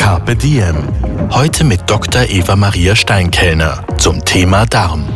Carpe Diem. Heute mit Dr. Eva Maria Steinkellner zum Thema Darm.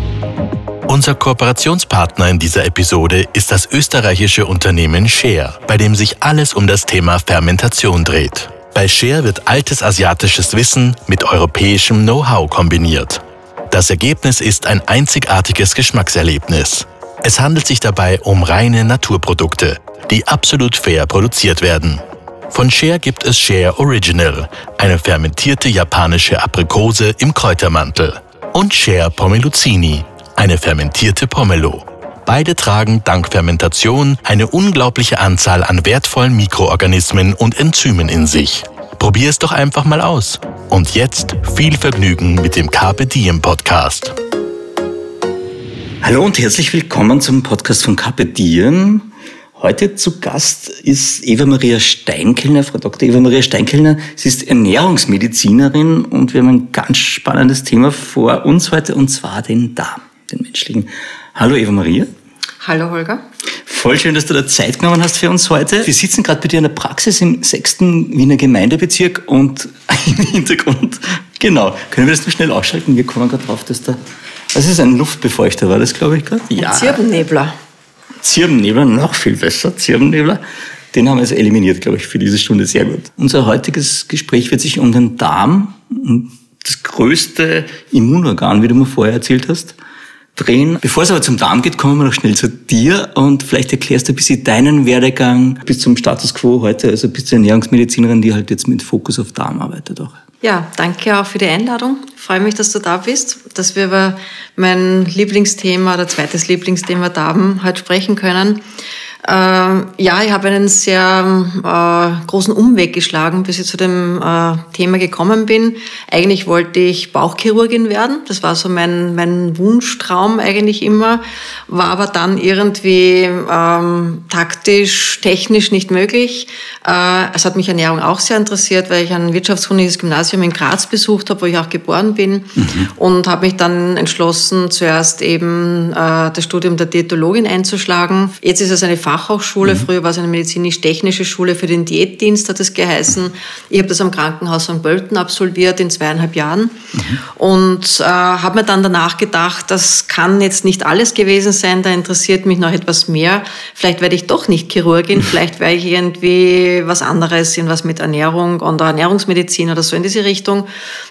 Unser Kooperationspartner in dieser Episode ist das österreichische Unternehmen Share, bei dem sich alles um das Thema Fermentation dreht. Bei Share wird altes asiatisches Wissen mit europäischem Know-how kombiniert. Das Ergebnis ist ein einzigartiges Geschmackserlebnis. Es handelt sich dabei um reine Naturprodukte, die absolut fair produziert werden. Von Share gibt es Share Original, eine fermentierte japanische Aprikose im Kräutermantel. Und Share Pomeluzzini, eine fermentierte Pomelo. Beide tragen dank Fermentation eine unglaubliche Anzahl an wertvollen Mikroorganismen und Enzymen in sich. Probier es doch einfach mal aus. Und jetzt viel Vergnügen mit dem Carpe Diem Podcast. Hallo und herzlich willkommen zum Podcast von Carpe Diem. Heute zu Gast ist Eva Maria Steinkellner, Frau Dr. Eva Maria Steinkellner. Sie ist Ernährungsmedizinerin und wir haben ein ganz spannendes Thema vor uns heute und zwar den Darm, den menschlichen. Hallo Eva Maria. Hallo Holger. Voll schön, dass du da Zeit genommen hast für uns heute. Wir sitzen gerade bei dir in der Praxis im sechsten Wiener Gemeindebezirk und im Hintergrund, genau, können wir das nur schnell ausschalten? Wir kommen gerade drauf, dass da, das ist ein Luftbefeuchter, war das, glaube ich, gerade? Ja. Ein. Zirbennebler, noch viel besser, Zirbennebler. Den haben wir also eliminiert, glaube ich, für diese Stunde sehr gut. Unser heutiges Gespräch wird sich um den Darm, das größte Immunorgan, wie du mir vorher erzählt hast, drehen. Bevor es aber zum Darm geht, kommen wir noch schnell zu dir und vielleicht erklärst du ein bisschen deinen Werdegang bis zum Status quo heute, also bis zur Ernährungsmedizinerin, die halt jetzt mit Fokus auf Darm arbeitet auch. Ja, danke auch für die Einladung. Ich freue mich, dass du da bist, dass wir über mein Lieblingsthema oder zweites Lieblingsthema Darm heute sprechen können. Äh, ja, ich habe einen sehr äh, großen Umweg geschlagen, bis ich zu dem äh, Thema gekommen bin. Eigentlich wollte ich Bauchchirurgin werden. Das war so mein, mein Wunschtraum eigentlich immer. War aber dann irgendwie ähm, taktisch, technisch nicht möglich. Äh, es hat mich Ernährung auch sehr interessiert, weil ich ein wirtschaftskundiges Gymnasium in Graz besucht habe, wo ich auch geboren bin. Mhm. Und habe mich dann entschlossen, zuerst eben äh, das Studium der Diätologin einzuschlagen. Jetzt ist es eine Fachhochschule. Mhm. Früher war es eine medizinisch-technische Schule für den Diätdienst, hat es geheißen. Ich habe das am Krankenhaus St. Pölten absolviert in zweieinhalb Jahren. Mhm. Und äh, habe mir dann danach gedacht, das kann jetzt nicht alles gewesen sein, da interessiert mich noch etwas mehr. Vielleicht werde ich doch nicht Chirurgin, vielleicht werde ich irgendwie was anderes, in was mit Ernährung und Ernährungsmedizin oder so in diese Richtung.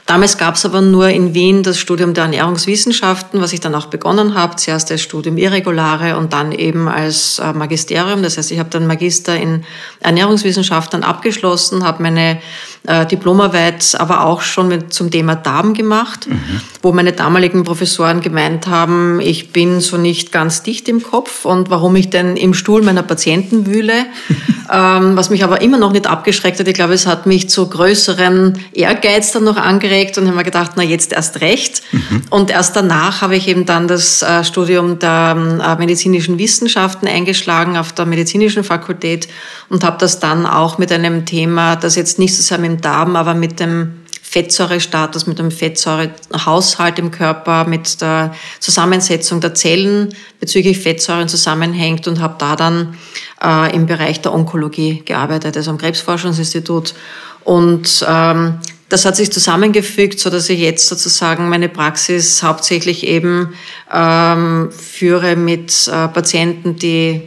Damals gab es aber nur in Wien das Studium der Ernährungswissenschaften, was ich dann auch begonnen habe. Zuerst als Studium Irregulare und dann eben als äh, Magisterium. Das heißt, ich habe dann Magister in Ernährungswissenschaften abgeschlossen, habe meine äh, Diplomarbeit aber auch schon mit, zum Thema Darm gemacht, mhm. wo meine damaligen Professoren gemeint haben, ich bin so nicht ganz dicht im Kopf und warum ich denn im Stuhl meiner Patienten wühle, ähm, was mich aber immer noch nicht abgeschreckt hat. Ich glaube, es hat mich zu größeren Ehrgeiz dann noch angeregt und habe mir gedacht, na jetzt erst recht. Mhm. Und erst danach habe ich eben dann das äh, Studium der äh, medizinischen Wissenschaften eingeschlagen auf der medizinischen Fakultät und habe das dann auch mit einem Thema, das jetzt nicht so sehr mit dem Darm, aber mit dem Fettsäurestatus, mit dem Fettsäurehaushalt im Körper, mit der Zusammensetzung der Zellen bezüglich Fettsäuren zusammenhängt und habe da dann äh, im Bereich der Onkologie gearbeitet, also am Krebsforschungsinstitut. Und ähm, das hat sich zusammengefügt, so dass ich jetzt sozusagen meine Praxis hauptsächlich eben ähm, führe mit äh, Patienten, die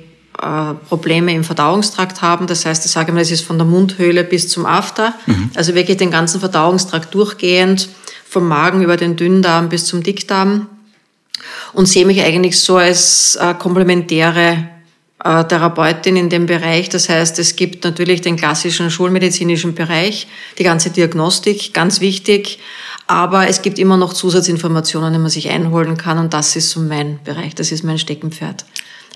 Probleme im Verdauungstrakt haben. Das heißt, ich sage mal, es ist von der Mundhöhle bis zum After, mhm. also wirklich den ganzen Verdauungstrakt durchgehend, vom Magen über den Dünndarm bis zum Dickdarm und sehe mich eigentlich so als äh, komplementäre äh, Therapeutin in dem Bereich. Das heißt, es gibt natürlich den klassischen schulmedizinischen Bereich, die ganze Diagnostik, ganz wichtig, Aber es gibt immer noch Zusatzinformationen, die man sich einholen kann und das ist so mein Bereich, das ist mein Steckenpferd.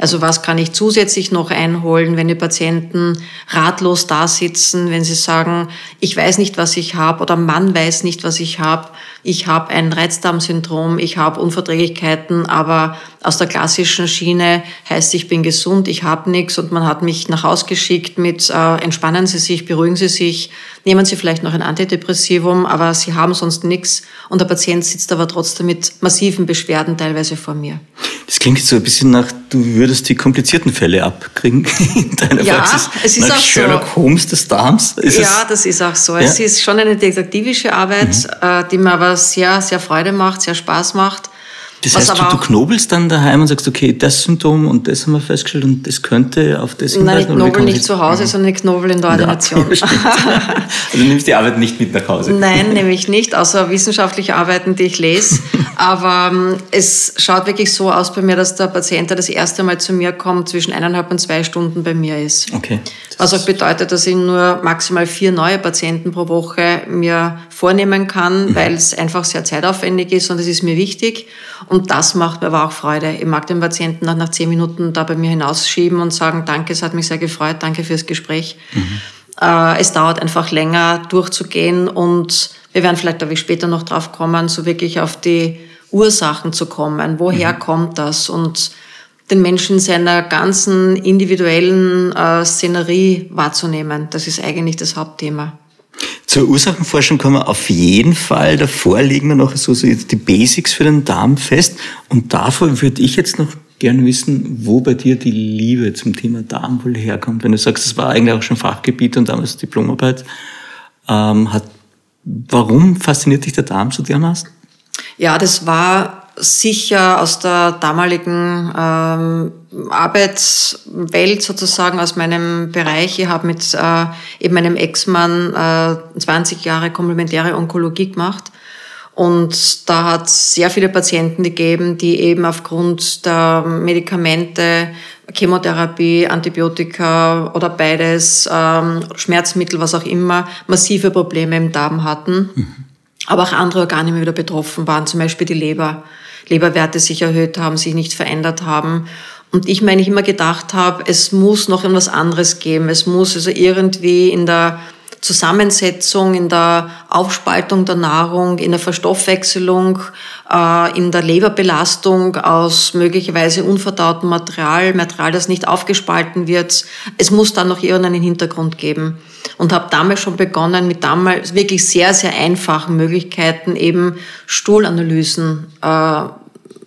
Also was kann ich zusätzlich noch einholen, wenn die Patienten ratlos da sitzen, wenn sie sagen, ich weiß nicht, was ich habe oder Mann weiß nicht, was ich habe, ich habe ein Reizdarmsyndrom, ich habe Unverträglichkeiten, aber aus der klassischen Schiene heißt, ich bin gesund, ich habe nichts und man hat mich nach Hause geschickt mit äh, entspannen Sie sich, beruhigen Sie sich, nehmen Sie vielleicht noch ein Antidepressivum, aber Sie haben sonst nichts und der Patient sitzt aber trotzdem mit massiven Beschwerden teilweise vor mir. Das klingt so ein bisschen nach, du würdest die komplizierten Fälle abkriegen in deiner ja, Praxis. Es ist nach auch Sherlock so. Holmes des Darms. Ist ja, das ist auch so. Ja? Es ist schon eine detektivische Arbeit, mhm. die mir aber sehr, sehr Freude macht, sehr Spaß macht. Das heißt, du, du knobelst dann daheim und sagst, okay, das Symptom und das haben wir festgestellt und das könnte auf das hinweisen. Nein, ich knobel nicht zu Hause, sondern ich knobel in der Ordination. Ja, also du nimmst die Arbeit nicht mit nach Hause? Nein, nehme ich nicht, außer wissenschaftliche Arbeiten, die ich lese. Aber ähm, es schaut wirklich so aus bei mir, dass der Patient, der das erste Mal zu mir kommt, zwischen eineinhalb und zwei Stunden bei mir ist. Okay. Was auch bedeutet, dass ich nur maximal vier neue Patienten pro Woche mir vornehmen kann, mhm. weil es einfach sehr zeitaufwendig ist und es ist mir wichtig. Und das macht mir aber auch Freude. Ich mag den Patienten nach, nach zehn Minuten da bei mir hinausschieben und sagen, danke, es hat mich sehr gefreut, danke fürs Gespräch. Mhm. Äh, es dauert einfach länger durchzugehen und wir werden vielleicht, da ich später noch drauf kommen, so wirklich auf die Ursachen zu kommen. Woher mhm. kommt das? Und den Menschen in seiner ganzen individuellen äh, Szenerie wahrzunehmen. Das ist eigentlich das Hauptthema. Zur Ursachenforschung kommen wir auf jeden Fall. Davor legen wir noch so, die Basics für den Darm fest. Und davor würde ich jetzt noch gerne wissen, wo bei dir die Liebe zum Thema Darm wohl herkommt. Wenn du sagst, das war eigentlich auch schon Fachgebiet und damals Diplomarbeit. Ähm, hat, warum fasziniert dich der Darm so dermaßen? Ja, das war sicher aus der damaligen ähm, Arbeitswelt sozusagen, aus meinem Bereich. Ich habe mit äh, eben meinem Ex-Mann äh, 20 Jahre komplementäre Onkologie gemacht. Und da hat es sehr viele Patienten gegeben, die eben aufgrund der Medikamente, Chemotherapie, Antibiotika oder beides, ähm, Schmerzmittel, was auch immer, massive Probleme im Darm hatten. Mhm. Aber auch andere Organe wieder betroffen waren, zum Beispiel die Leber. Leberwerte sich erhöht haben, sich nicht verändert haben. Und ich meine, ich immer gedacht habe, es muss noch etwas anderes geben. Es muss also irgendwie in der Zusammensetzung, in der Aufspaltung der Nahrung, in der Verstoffwechselung, äh, in der Leberbelastung aus möglicherweise unverdautem Material, Material, das nicht aufgespalten wird. Es muss dann noch irgendeinen Hintergrund geben. Und habe damals schon begonnen mit damals wirklich sehr, sehr einfachen Möglichkeiten eben Stuhlanalysen äh,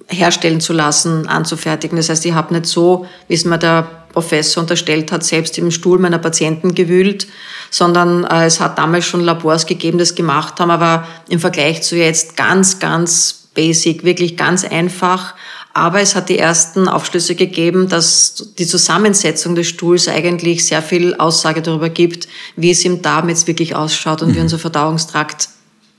herstellen zu lassen, anzufertigen. Das heißt, ich habe nicht so, wie es mir der Professor unterstellt hat, selbst im Stuhl meiner Patienten gewühlt, sondern äh, es hat damals schon Labors gegeben, das gemacht haben, aber im Vergleich zu jetzt ganz, ganz basic, wirklich ganz einfach. Aber es hat die ersten Aufschlüsse gegeben, dass die Zusammensetzung des Stuhls eigentlich sehr viel Aussage darüber gibt, wie es im Darm jetzt wirklich ausschaut und mhm. wie unser Verdauungstrakt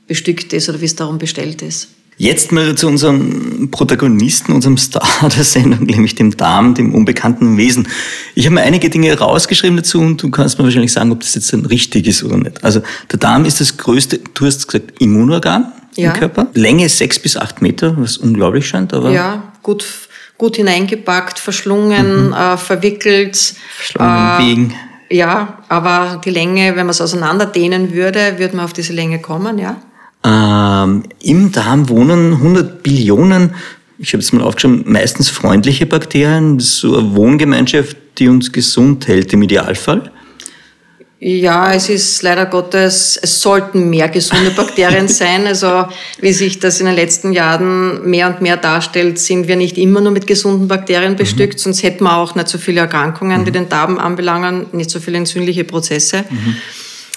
bestückt ist oder wie es darum bestellt ist. Jetzt mal zu unserem Protagonisten, unserem Star der Sendung, nämlich dem Darm, dem unbekannten Wesen. Ich habe mir einige Dinge rausgeschrieben dazu und du kannst mir wahrscheinlich sagen, ob das jetzt dann richtig ist oder nicht. Also der Darm ist das größte, du hast gesagt, Immunorgan ja. im Körper. Länge sechs bis acht Meter, was unglaublich scheint, aber. Ja, gut, gut hineingepackt, verschlungen, mhm. äh, verwickelt. Verschlungen, äh, wegen. Ja, aber die Länge, wenn man es auseinanderdehnen würde, würde man auf diese Länge kommen, ja. Ähm, Im Darm wohnen 100 Billionen, ich habe es mal aufgeschrieben, meistens freundliche Bakterien, so eine Wohngemeinschaft, die uns gesund hält im Idealfall. Ja, es ist leider Gottes, es sollten mehr gesunde Bakterien sein. Also wie sich das in den letzten Jahren mehr und mehr darstellt, sind wir nicht immer nur mit gesunden Bakterien bestückt, mhm. sonst hätten wir auch nicht so viele Erkrankungen, mhm. die den Darm anbelangen, nicht so viele entzündliche Prozesse. Mhm.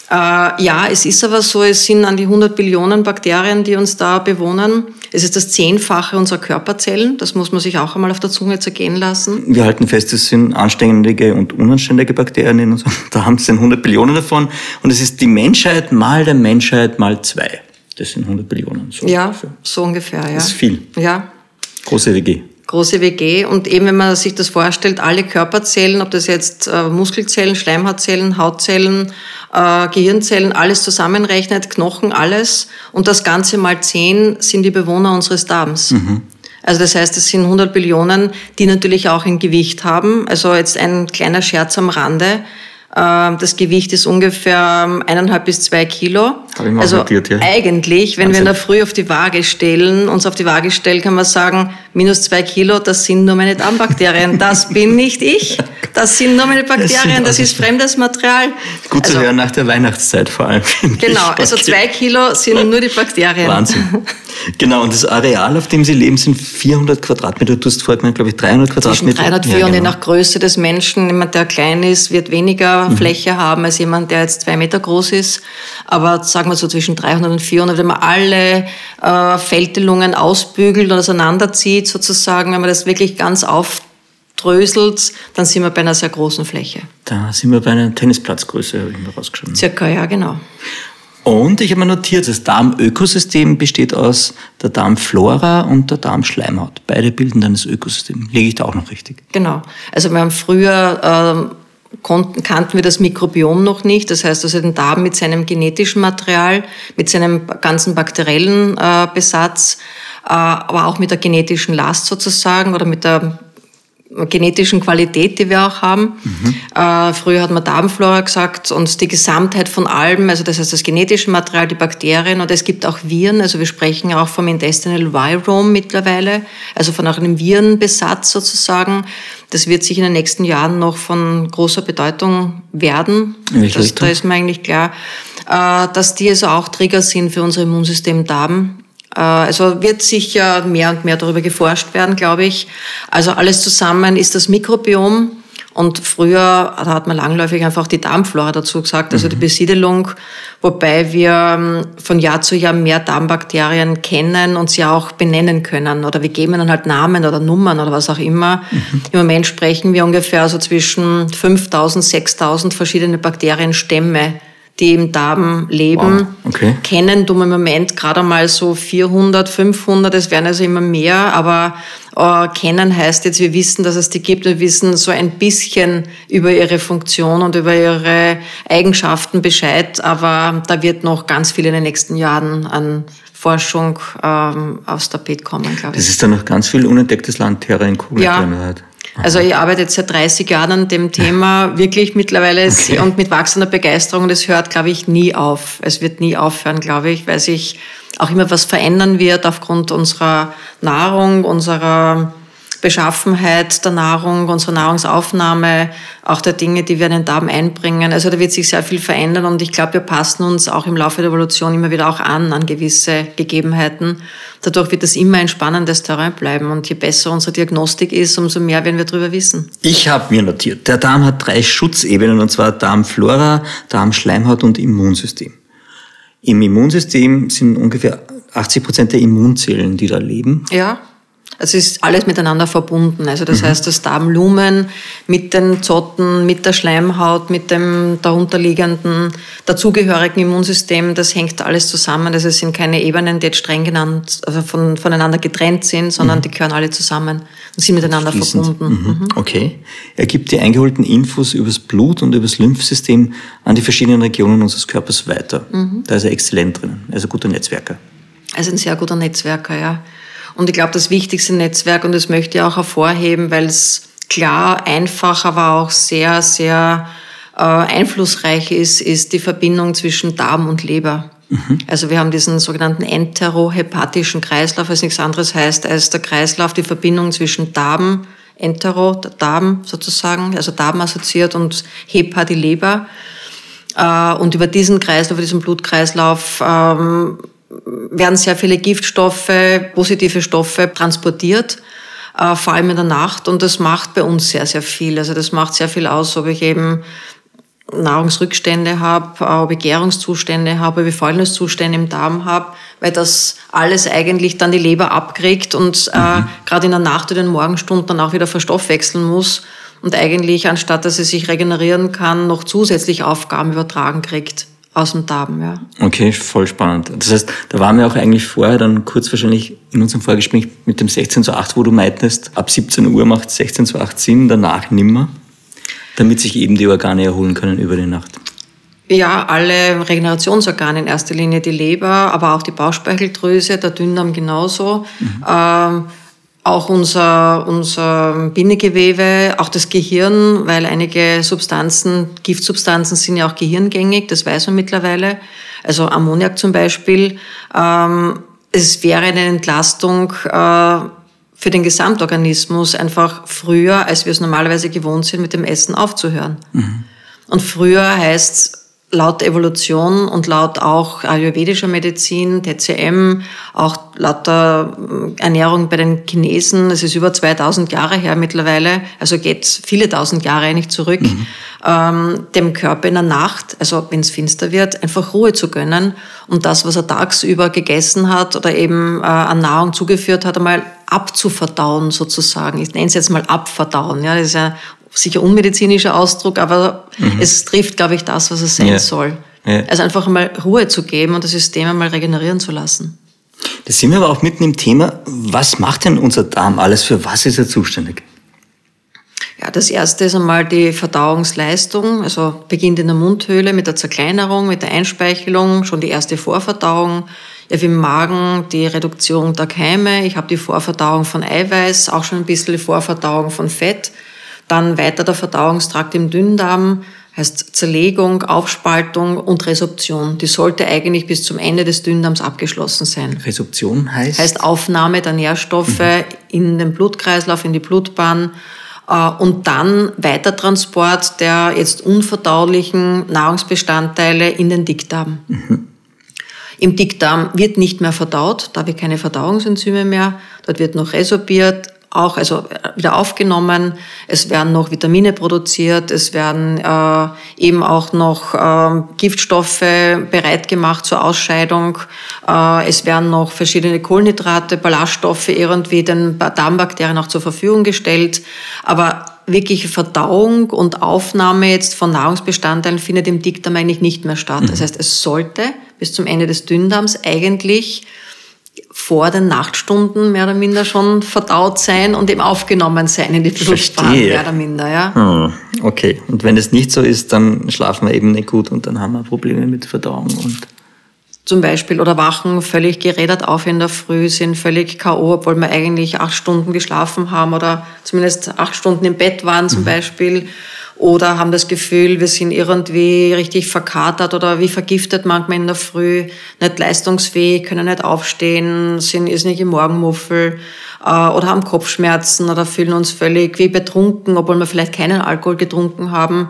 Äh, ja, es ist aber so, es sind an die 100 Billionen Bakterien, die uns da bewohnen. Es ist das Zehnfache unserer Körperzellen. Das muss man sich auch einmal auf der Zunge zergehen lassen. Wir halten fest, es sind anständige und unanständige Bakterien in unserem Darm. Es sind 100 Billionen davon. Und es ist die Menschheit mal der Menschheit mal zwei. Das sind 100 Billionen. So ja, ungefähr. so ungefähr, ja. Das ist viel. Ja. Große WG. Große WG. Und eben, wenn man sich das vorstellt, alle Körperzellen, ob das jetzt äh, Muskelzellen, Schleimhautzellen, Hautzellen, äh, Gehirnzellen, alles zusammenrechnet, Knochen, alles. Und das Ganze mal zehn sind die Bewohner unseres Darms. Mhm. Also das heißt, es sind 100 Billionen, die natürlich auch ein Gewicht haben. Also jetzt ein kleiner Scherz am Rande. Ähm, das Gewicht ist ungefähr ähm, eineinhalb bis zwei Kilo. Habe ich mal also notiert, ja. eigentlich, wenn Wahnsinn. wir in der Früh auf die Waage stellen, uns auf die Waage stellen, kann man sagen, minus zwei Kilo, das sind nur meine Darmbakterien. Das bin nicht ich. Das sind nur meine Bakterien. Das ist fremdes Material. Gut also, zu hören nach der Weihnachtszeit vor allem. Genau, also zwei Kilo sind nur die Bakterien. Wahnsinn. Genau, und das Areal, auf dem Sie leben, sind 400 Quadratmeter. Du hast vorhin, glaube ich, 300 Quadratmeter. Zwischen 300 und 400, ja, genau. je nach Größe des Menschen. Jemand, der klein ist, wird weniger mhm. Fläche haben als jemand, der jetzt zwei Meter groß ist. Aber sagen wir so zwischen 300 und 400, wenn man alle äh, Fältelungen ausbügelt und auseinanderzieht sozusagen, wenn man das wirklich ganz aufdröselt, dann sind wir bei einer sehr großen Fläche. Da sind wir bei einer Tennisplatzgröße, habe ich mal rausgeschrieben. Circa, ja, genau. Und ich habe mir notiert, das Darmökosystem besteht aus der Darmflora und der Darmschleimhaut. Beide bilden dann das Ökosystem. Lege ich da auch noch richtig? Genau. Also wir haben früher äh, konnten, kannten wir das Mikrobiom noch nicht. Das heißt also den Darm mit seinem genetischen Material, mit seinem ganzen bakteriellen äh, Besatz, äh, aber auch mit der genetischen Last sozusagen oder mit der genetischen Qualität, die wir auch haben. Mhm. Äh, früher hat man Darmflora gesagt und die Gesamtheit von allem, also das heißt das genetische Material, die Bakterien und es gibt auch Viren, also wir sprechen auch vom Intestinal Virome mittlerweile, also von auch einem Virenbesatz sozusagen. Das wird sich in den nächsten Jahren noch von großer Bedeutung werden. Das, da ist mir eigentlich klar, äh, dass die also auch Trigger sind für unser Immunsystem Darm also wird sicher mehr und mehr darüber geforscht werden, glaube ich. Also alles zusammen ist das Mikrobiom. Und früher da hat man langläufig einfach die Darmflora dazu gesagt, also die mhm. Besiedelung, wobei wir ähm, von Jahr zu Jahr mehr Darmbakterien kennen und sie auch benennen können. Oder wir geben ihnen halt Namen oder Nummern oder was auch immer. Mhm. Im Moment sprechen wir ungefähr so zwischen 5000, 6000 verschiedene Bakterienstämme die im Darm leben, wow. okay. kennen du im Moment gerade mal so 400, 500, es werden also immer mehr, aber äh, kennen heißt jetzt, wir wissen, dass es die gibt, wir wissen so ein bisschen über ihre Funktion und über ihre Eigenschaften Bescheid, aber da wird noch ganz viel in den nächsten Jahren an Forschung ähm, aufs Tapet kommen, glaube ich. Das ist dann noch ganz viel unentdecktes Land, Terra Incognita. Ja, also ich arbeite jetzt seit 30 Jahren an dem Thema, wirklich mittlerweile okay. und mit wachsender Begeisterung. Und es hört, glaube ich, nie auf. Es wird nie aufhören, glaube ich, weil sich auch immer was verändern wird aufgrund unserer Nahrung, unserer Beschaffenheit der Nahrung, unserer Nahrungsaufnahme, auch der Dinge, die wir in den Darm einbringen. Also da wird sich sehr viel verändern und ich glaube, wir passen uns auch im Laufe der Evolution immer wieder auch an, an gewisse Gegebenheiten. Dadurch wird das immer ein spannendes Terrain bleiben und je besser unsere Diagnostik ist, umso mehr werden wir darüber wissen. Ich habe mir notiert, der Darm hat drei Schutzebenen und zwar Darmflora, Darmschleimhaut und Immunsystem. Im Immunsystem sind ungefähr 80 Prozent der Immunzellen, die da leben. Ja. Es ist alles miteinander verbunden. Also das mhm. heißt, das Darmlumen mit den Zotten, mit der Schleimhaut, mit dem darunterliegenden dazugehörigen Immunsystem, das hängt alles zusammen. Also es sind keine Ebenen, die jetzt streng genannt, also von, voneinander getrennt sind, sondern mhm. die gehören alle zusammen und sind miteinander verbunden. Mhm. mhm. Okay. Er gibt die eingeholten Infos übers Blut und übers Lymphsystem an die verschiedenen Regionen unseres Körpers weiter. Mhm. Da ist er exzellent drinnen. Ein guter Netzwerker. Er ist ein sehr guter Netzwerker, ja. Und ich glaube, das wichtigste Netzwerk, und das möchte ich auch hervorheben, weil es klar, einfach, aber auch sehr, sehr äh, einflussreich ist, ist die Verbindung zwischen Darm und Leber. Mhm. Also wir haben diesen sogenannten enterohepatischen Kreislauf, was nichts anderes heißt als der Kreislauf, die Verbindung zwischen Darm, Entero, Darm sozusagen, also Darm assoziiert und Hepa, die Leber. Äh, und über diesen Kreislauf, über diesen Blutkreislauf ähm, werden sehr viele Giftstoffe, positive Stoffe transportiert, äh, vor allem in der Nacht. Und das macht bei uns sehr, sehr viel. Also das macht sehr viel aus, ob ich eben Nahrungsrückstände habe, äh, ob ich Gärungszustände habe, ob ich Fäulniszustände im Darm habe, weil das alles eigentlich dann die Leber abkriegt und äh, mhm. äh, gerade in der Nacht oder den Morgenstunden dann auch wieder verstoffwechseln muss und eigentlich, anstatt dass sie sich regenerieren kann, noch zusätzlich Aufgaben übertragen kriegt aus dem Darm, ja. Okay, voll spannend. Das heißt, da waren wir auch eigentlich vorher dann kurz wahrscheinlich in unserem Vorgespräch mit dem 16 zu 8, wo du meintest, ab 17 Uhr macht 16 zu 8 Sinn, danach nimmer, damit sich eben die Organe erholen können über die Nacht. Ja, alle Regenerationsorgane in erster Linie, die Leber, aber auch die Bauchspeicheldrüse, der Dünndarm genauso. Mhm. Ähm, auch unser, unser Bindegewebe, auch das Gehirn, weil einige Substanzen, Giftsubstanzen sind ja auch gehirngängig, das weiß man mittlerweile. Also Ammoniak zum Beispiel. Ähm, es wäre eine Entlastung äh, für den Gesamtorganismus einfach früher, als wir es normalerweise gewohnt sind, mit dem Essen aufzuhören. Mhm. Und früher heißt laut Evolution und laut auch ayurvedischer Medizin, TCM, auch laut der äh, Ernährung bei den Chinesen, es ist über 2000 Jahre her mittlerweile, also geht viele tausend Jahre eigentlich zurück, mhm. ähm, dem Körper in der Nacht, also wenn es finster wird, einfach Ruhe zu gönnen und das, was er tagsüber gegessen hat oder eben äh, an Nahrung zugeführt hat, einmal abzuverdauen sozusagen. Ich nenne es jetzt mal abverdauen. Ja, das ist ja sicher unmedizinischer Ausdruck, aber mhm. es trifft, glaube ich, das, was es sein ja. soll. Ja. Also einfach mal Ruhe zu geben und das System einmal regenerieren zu lassen. Da sind wir aber auch mitten im Thema. Was macht denn unser Darm alles? Für was ist er zuständig? Ja, das erste ist einmal die Verdauungsleistung, also beginnt in der Mundhöhle mit der Zerkleinerung, mit der Einspeichelung, schon die erste Vorverdauung. Ja, wie im Magen die Reduktion der Keime. Ich habe die Vorverdauung von Eiweiß, auch schon ein bisschen die Vorverdauung von Fett. Dann weiter der Verdauungstrakt im Dünndarm, heißt Zerlegung, Aufspaltung und Resorption. Die sollte eigentlich bis zum Ende des Dünndarms abgeschlossen sein. Resorption heißt? Heißt Aufnahme der Nährstoffe mhm. in den Blutkreislauf, in die Blutbahn äh, und dann Weitertransport der jetzt unverdaulichen Nahrungsbestandteile in den Dickdarm. Mhm. Im Dickdarm wird nicht mehr verdaut, da habe ich keine Verdauungsenzyme mehr. Dort wird noch resorbiert, auch also äh, wieder aufgenommen. Es werden noch Vitamine produziert, es werden äh, eben auch noch äh, Giftstoffe bereit gemacht zur Ausscheidung. Äh, es werden noch verschiedene Kohlenhydrate, Ballaststoffe irgendwie den Darmbakterien auch zur Verfügung gestellt. Aber wirkliche Verdauung und Aufnahme jetzt von Nahrungsbestandteilen findet im Dickdarm eigentlich nicht mehr statt. Mhm. Das heißt, es sollte bis zum Ende des Dünndarms eigentlich vor den Nachtstunden mehr oder minder schon verdaut sein und eben aufgenommen sein in die Blutbahn, mehr oder minder. Ja. Hm, okay, und wenn es nicht so ist, dann schlafen wir eben nicht gut und dann haben wir Probleme mit Verdauung und zum Beispiel oder wachen völlig gerädert auf in der Früh, sind völlig K.O., obwohl wir eigentlich acht Stunden geschlafen haben oder zumindest acht Stunden im Bett waren zum mhm. Beispiel oder haben das Gefühl, wir sind irgendwie richtig verkatert oder wie vergiftet manchmal in der Früh, nicht leistungsfähig, können nicht aufstehen, sind ist nicht im Morgenmuffel äh, oder haben Kopfschmerzen oder fühlen uns völlig wie betrunken, obwohl wir vielleicht keinen Alkohol getrunken haben.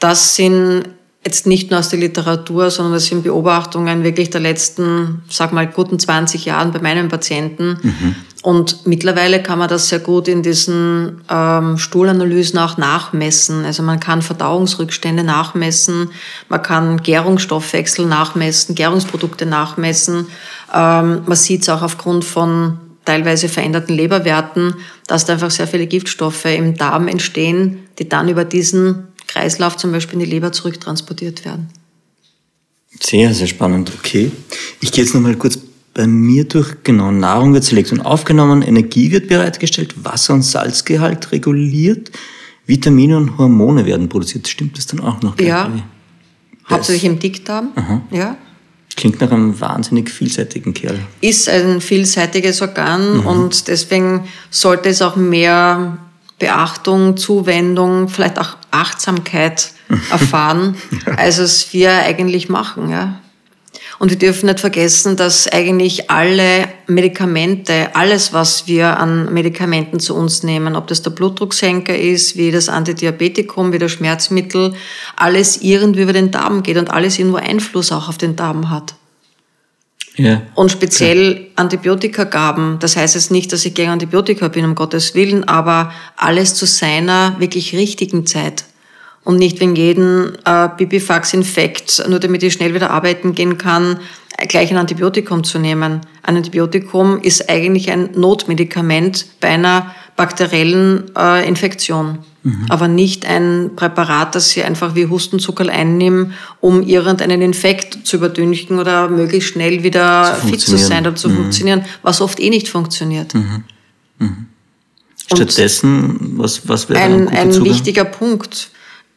Das sind jetzt nicht nur aus der Literatur, sondern das sind Beobachtungen wirklich der letzten, sag mal, guten 20 Jahren bei meinen Patienten. Mhm. Und mittlerweile kann man das sehr gut in diesen ähm, Stuhlanalysen auch nachmessen. Also man kann Verdauungsrückstände nachmessen, man kann Gärungsstoffwechsel nachmessen, Gärungsprodukte nachmessen. Ähm, man sieht es auch aufgrund von teilweise veränderten Leberwerten, dass da einfach sehr viele Giftstoffe im Darm entstehen, die dann über diesen Kreislauf zum Beispiel in die Leber zurücktransportiert werden. Sehr, sehr spannend. Okay. Ich gehe jetzt nochmal kurz bei mir durch. Genau, Nahrung wird zerlegt und aufgenommen, Energie wird bereitgestellt, Wasser- und Salzgehalt reguliert, Vitamine und Hormone werden produziert. Stimmt das dann auch noch? Ja. Hauptsächlich im Dickdarm. Aha. Ja. Klingt nach einem wahnsinnig vielseitigen Kerl. Ist ein vielseitiges Organ mhm. und deswegen sollte es auch mehr Beachtung, Zuwendung, vielleicht auch Achtsamkeit erfahren, als es wir eigentlich machen. Ja. Und wir dürfen nicht vergessen, dass eigentlich alle Medikamente, alles, was wir an Medikamenten zu uns nehmen, ob das der Blutdrucksenker ist, wie das Antidiabetikum, wie das Schmerzmittel, alles irgendwie über den Darm geht und alles irgendwo Einfluss auch auf den Darm hat. Ja. Und speziell Antibiotikagaben, das heißt jetzt nicht, dass ich gegen Antibiotika bin, um Gottes Willen, aber alles zu seiner wirklich richtigen Zeit. Und nicht wegen jedem äh, Bibifax-Infekt, nur damit ich schnell wieder arbeiten gehen kann, gleich ein Antibiotikum zu nehmen. Ein Antibiotikum ist eigentlich ein Notmedikament bei einer bakteriellen äh, Infektion. Mhm. Aber nicht ein Präparat, das sie einfach wie Hustenzuckerl einnehmen, um irgendeinen Infekt zu überdünken oder möglichst schnell wieder zu fit zu sein oder zu mhm. funktionieren, was oft eh nicht funktioniert. Mhm. mhm. Stattdessen, was, was wäre ein, ein, ein wichtiger Punkt?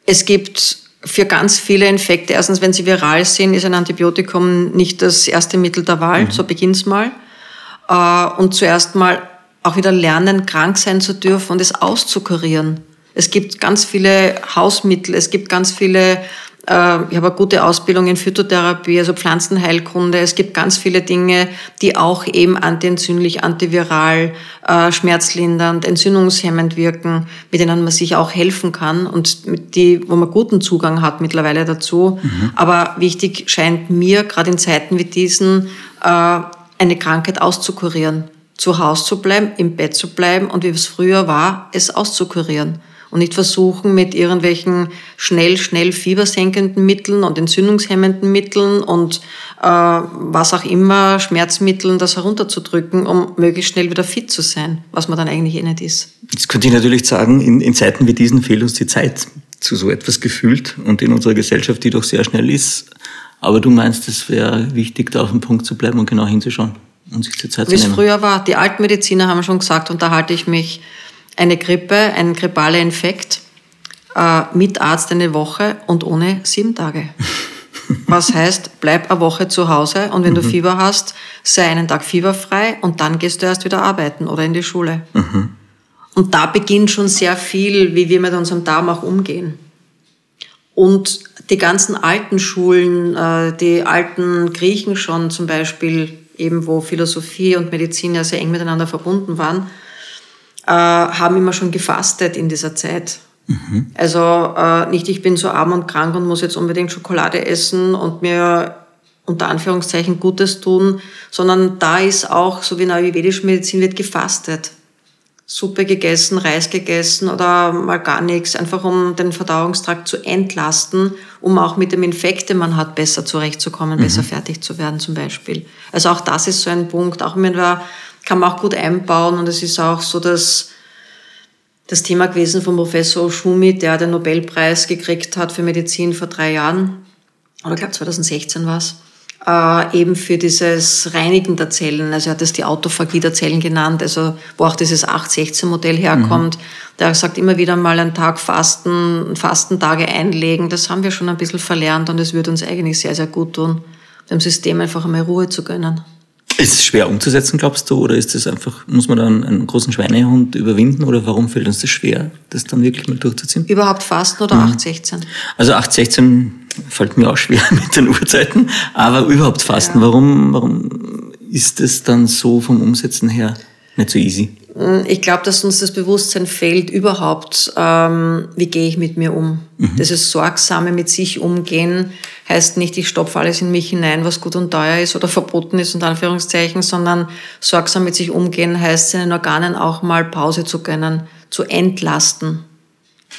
Es gibt für ganz viele Infekte, erstens, wenn sie viral sind, ist ein Antibiotikum nicht das erste Mittel der Wahl, mhm. so beginnt's mal. Äh, und zuerst mal auch wieder lernen, krank sein zu dürfen und es auszukurieren. Es gibt ganz viele Hausmittel, es gibt ganz viele äh, ich habe eine gute Ausbildung in Phytotherapie, also Pflanzenheilkunde. Es gibt ganz viele Dinge, die auch eben antientzündlich, antiviral, äh, schmerzlindernd, entzündungshemmend wirken, mit denen man sich auch helfen kann und die, wo man guten Zugang hat mittlerweile dazu. Mhm. Aber wichtig scheint mir, gerade in Zeiten wie diesen, äh, eine Krankheit auszukurieren zu Hause zu bleiben, im Bett zu bleiben und wie es früher war, es auszukurieren und nicht versuchen, mit irgendwelchen schnell, schnell fiebersenkenden Mitteln und entzündungshemmenden Mitteln und äh, was auch immer, Schmerzmitteln, das herunterzudrücken, um möglichst schnell wieder fit zu sein, was man dann eigentlich eh nicht ist. Jetzt könnte ich natürlich sagen, in, in Zeiten wie diesen fehlt uns die Zeit zu so etwas gefühlt und in unserer Gesellschaft, die doch sehr schnell ist. Aber du meinst, es wäre wichtig, da auf dem Punkt zu bleiben und genau hinzuschauen und sich die Zeit Wie zu nehmen. Wie es früher war. Die Altmediziner haben schon gesagt, und da halte ich mich eine Grippe, ein grippaler Infekt äh, mit Arzt eine Woche und ohne sieben Tage. Was heißt, bleib eine Woche zu Hause und wenn mhm. du Fieber hast, sei einen Tag fieberfrei und dann gehst du erst wieder arbeiten oder in die Schule. Mhm. Und da beginnt schon sehr viel, wie wir mit unserem Darm auch umgehen. Und die ganzen alten Schulen, äh, die alten Griechen schon zum Beispiel, eben wo Philosophie und Medizin ja sehr eng miteinander verbunden waren, äh, haben immer schon gefastet in dieser Zeit. Mhm. Also äh, nicht, ich bin so arm und krank und muss jetzt unbedingt Schokolade essen und mir unter Anführungszeichen Gutes tun, sondern da ist auch, so wie in der ayurvedischen Medizin, wird gefastet. Suppe gegessen, Reis gegessen oder mal gar nichts, einfach um den Verdauungstrakt zu entlasten, um auch mit dem Infekt, den man hat, besser zurechtzukommen, mhm. besser fertig zu werden zum Beispiel. Also auch das ist so ein Punkt, auch wenn wir kann man auch gut einbauen und es ist auch so, dass das Thema gewesen von Professor Schumi, der den Nobelpreis gekriegt hat für Medizin vor drei Jahren, oder ich glaube 2016 war es, äh, eben für dieses Reinigen der Zellen. Also er hat es die Autophagie der Zellen genannt, also wo auch dieses 8-16-Modell herkommt. Mhm. Der sagt immer wieder mal einen Tag Fasten, Fastentage einlegen. Das haben wir schon ein bisschen verlernt und es würde uns eigentlich sehr, sehr gut tun, dem System einfach einmal Ruhe zu gönnen. Ist es schwer umzusetzen, glaubst du, oder ist es einfach, muss man dann einen großen Schweinehund überwinden oder warum fällt uns das schwer, das dann wirklich mal durchzuziehen? Überhaupt Fasten oder mhm. 816? Also 816 fällt mir auch schwer mit den Uhrzeiten, aber überhaupt Fasten, ja. warum, warum ist es dann so vom Umsetzen her nicht so easy? Hm, ich glaube, dass uns das Bewusstsein fehlt überhaupt, ähm, wie gehe ich mit mir um. Mhm. Dieses sorgsame mit sich umgehen heißt nicht, ich stopfe alles in mich hinein, was gut und teuer ist oder verboten ist, unter Anführungszeichen, sondern sorgsam mit sich umgehen heißt, seinen Organen auch mal Pause zu gönnen, zu entlasten.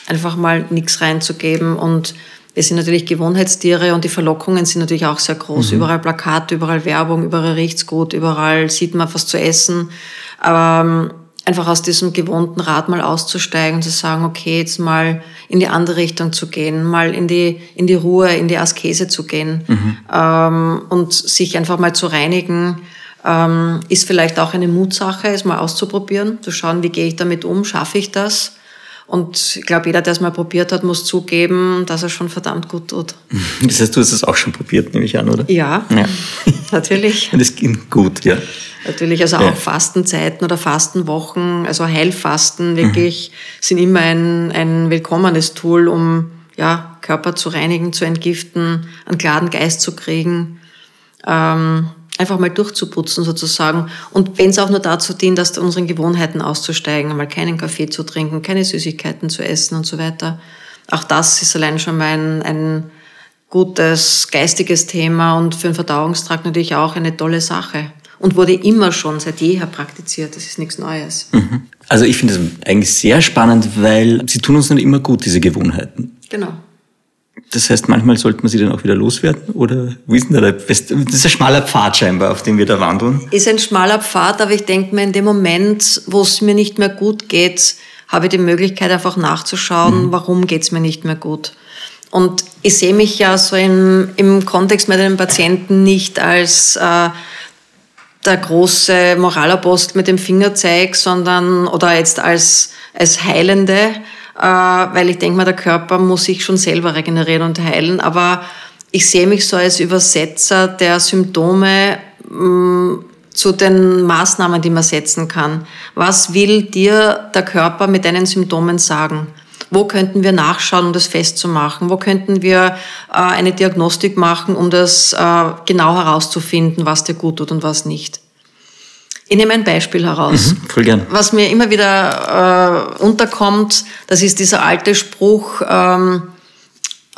Einfach mal nichts reinzugeben und wir sind natürlich Gewohnheitstiere und die Verlockungen sind natürlich auch sehr groß. Mhm. Überall Plakate, überall Werbung, überall riecht's gut, überall sieht man was zu essen. Aber ähm, einfach aus diesem gewohnten Rad mal auszusteigen, zu sagen, okay, jetzt mal in die andere Richtung zu gehen, mal in die, in die Ruhe, in die Askese zu gehen mhm. ähm, und sich einfach mal zu reinigen, ähm, ist vielleicht auch eine Mutsache, es mal auszuprobieren, zu schauen, wie gehe ich damit um, schaffe ich das? Und ich glaube, jeder, der es mal probiert hat, muss zugeben, dass er schon verdammt gut tut. Das heißt, du hast es auch schon probiert, nehme ich an, oder? Ja, ja. natürlich. Und es ging gut, ja. Natürlich, also ja. auch Fastenzeiten oder Fastenwochen, also Heilfasten wirklich mhm. sind immer ein, ein willkommenes Tool, um ja, Körper zu reinigen, zu entgiften, einen klaren Geist zu kriegen. Ähm, einfach mal durchzuputzen sozusagen. Und wenn es auch nur dazu dient, aus unseren Gewohnheiten auszusteigen, mal keinen Kaffee zu trinken, keine Süßigkeiten zu essen und so weiter. Auch das ist allein schon mal ein, ein gutes geistiges Thema und für den Verdauungstrakt natürlich auch eine tolle Sache. Und wurde immer schon seit jeher praktiziert. Das ist nichts Neues. Mhm. Also ich finde es eigentlich sehr spannend, weil sie tun uns nicht immer gut, diese Gewohnheiten. Genau. Das heißt, manchmal sollte man sie dann auch wieder loswerden? Oder wie ist denn da der beste? Das ist ein schmaler Pfad scheinbar, auf dem wir da wandeln. Ist ein schmaler Pfad, aber ich denke mir, in dem Moment, wo es mir nicht mehr gut geht, habe ich die Möglichkeit, einfach nachzuschauen, mhm. warum geht's mir nicht mehr gut. Und ich sehe mich ja so im, im Kontext mit einem Patienten nicht als äh, der große Moralapostel mit dem Fingerzeig, sondern oder jetzt als, als Heilende, äh, weil ich denke mal, der Körper muss sich schon selber regenerieren und heilen. Aber ich sehe mich so als Übersetzer der Symptome mh, mm, zu den Maßnahmen, die man setzen kann. Was will dir der Körper mit deinen Symptomen sagen? Wo könnten wir nachschauen, um das festzumachen? Wo könnten wir äh, eine Diagnostik machen, um das äh, genau herauszufinden, was dir gut tut und was nicht? Ich nehme ein Beispiel heraus. Mhm, voll gern. Was mir immer wieder äh, unterkommt, das ist dieser alte Spruch, ähm,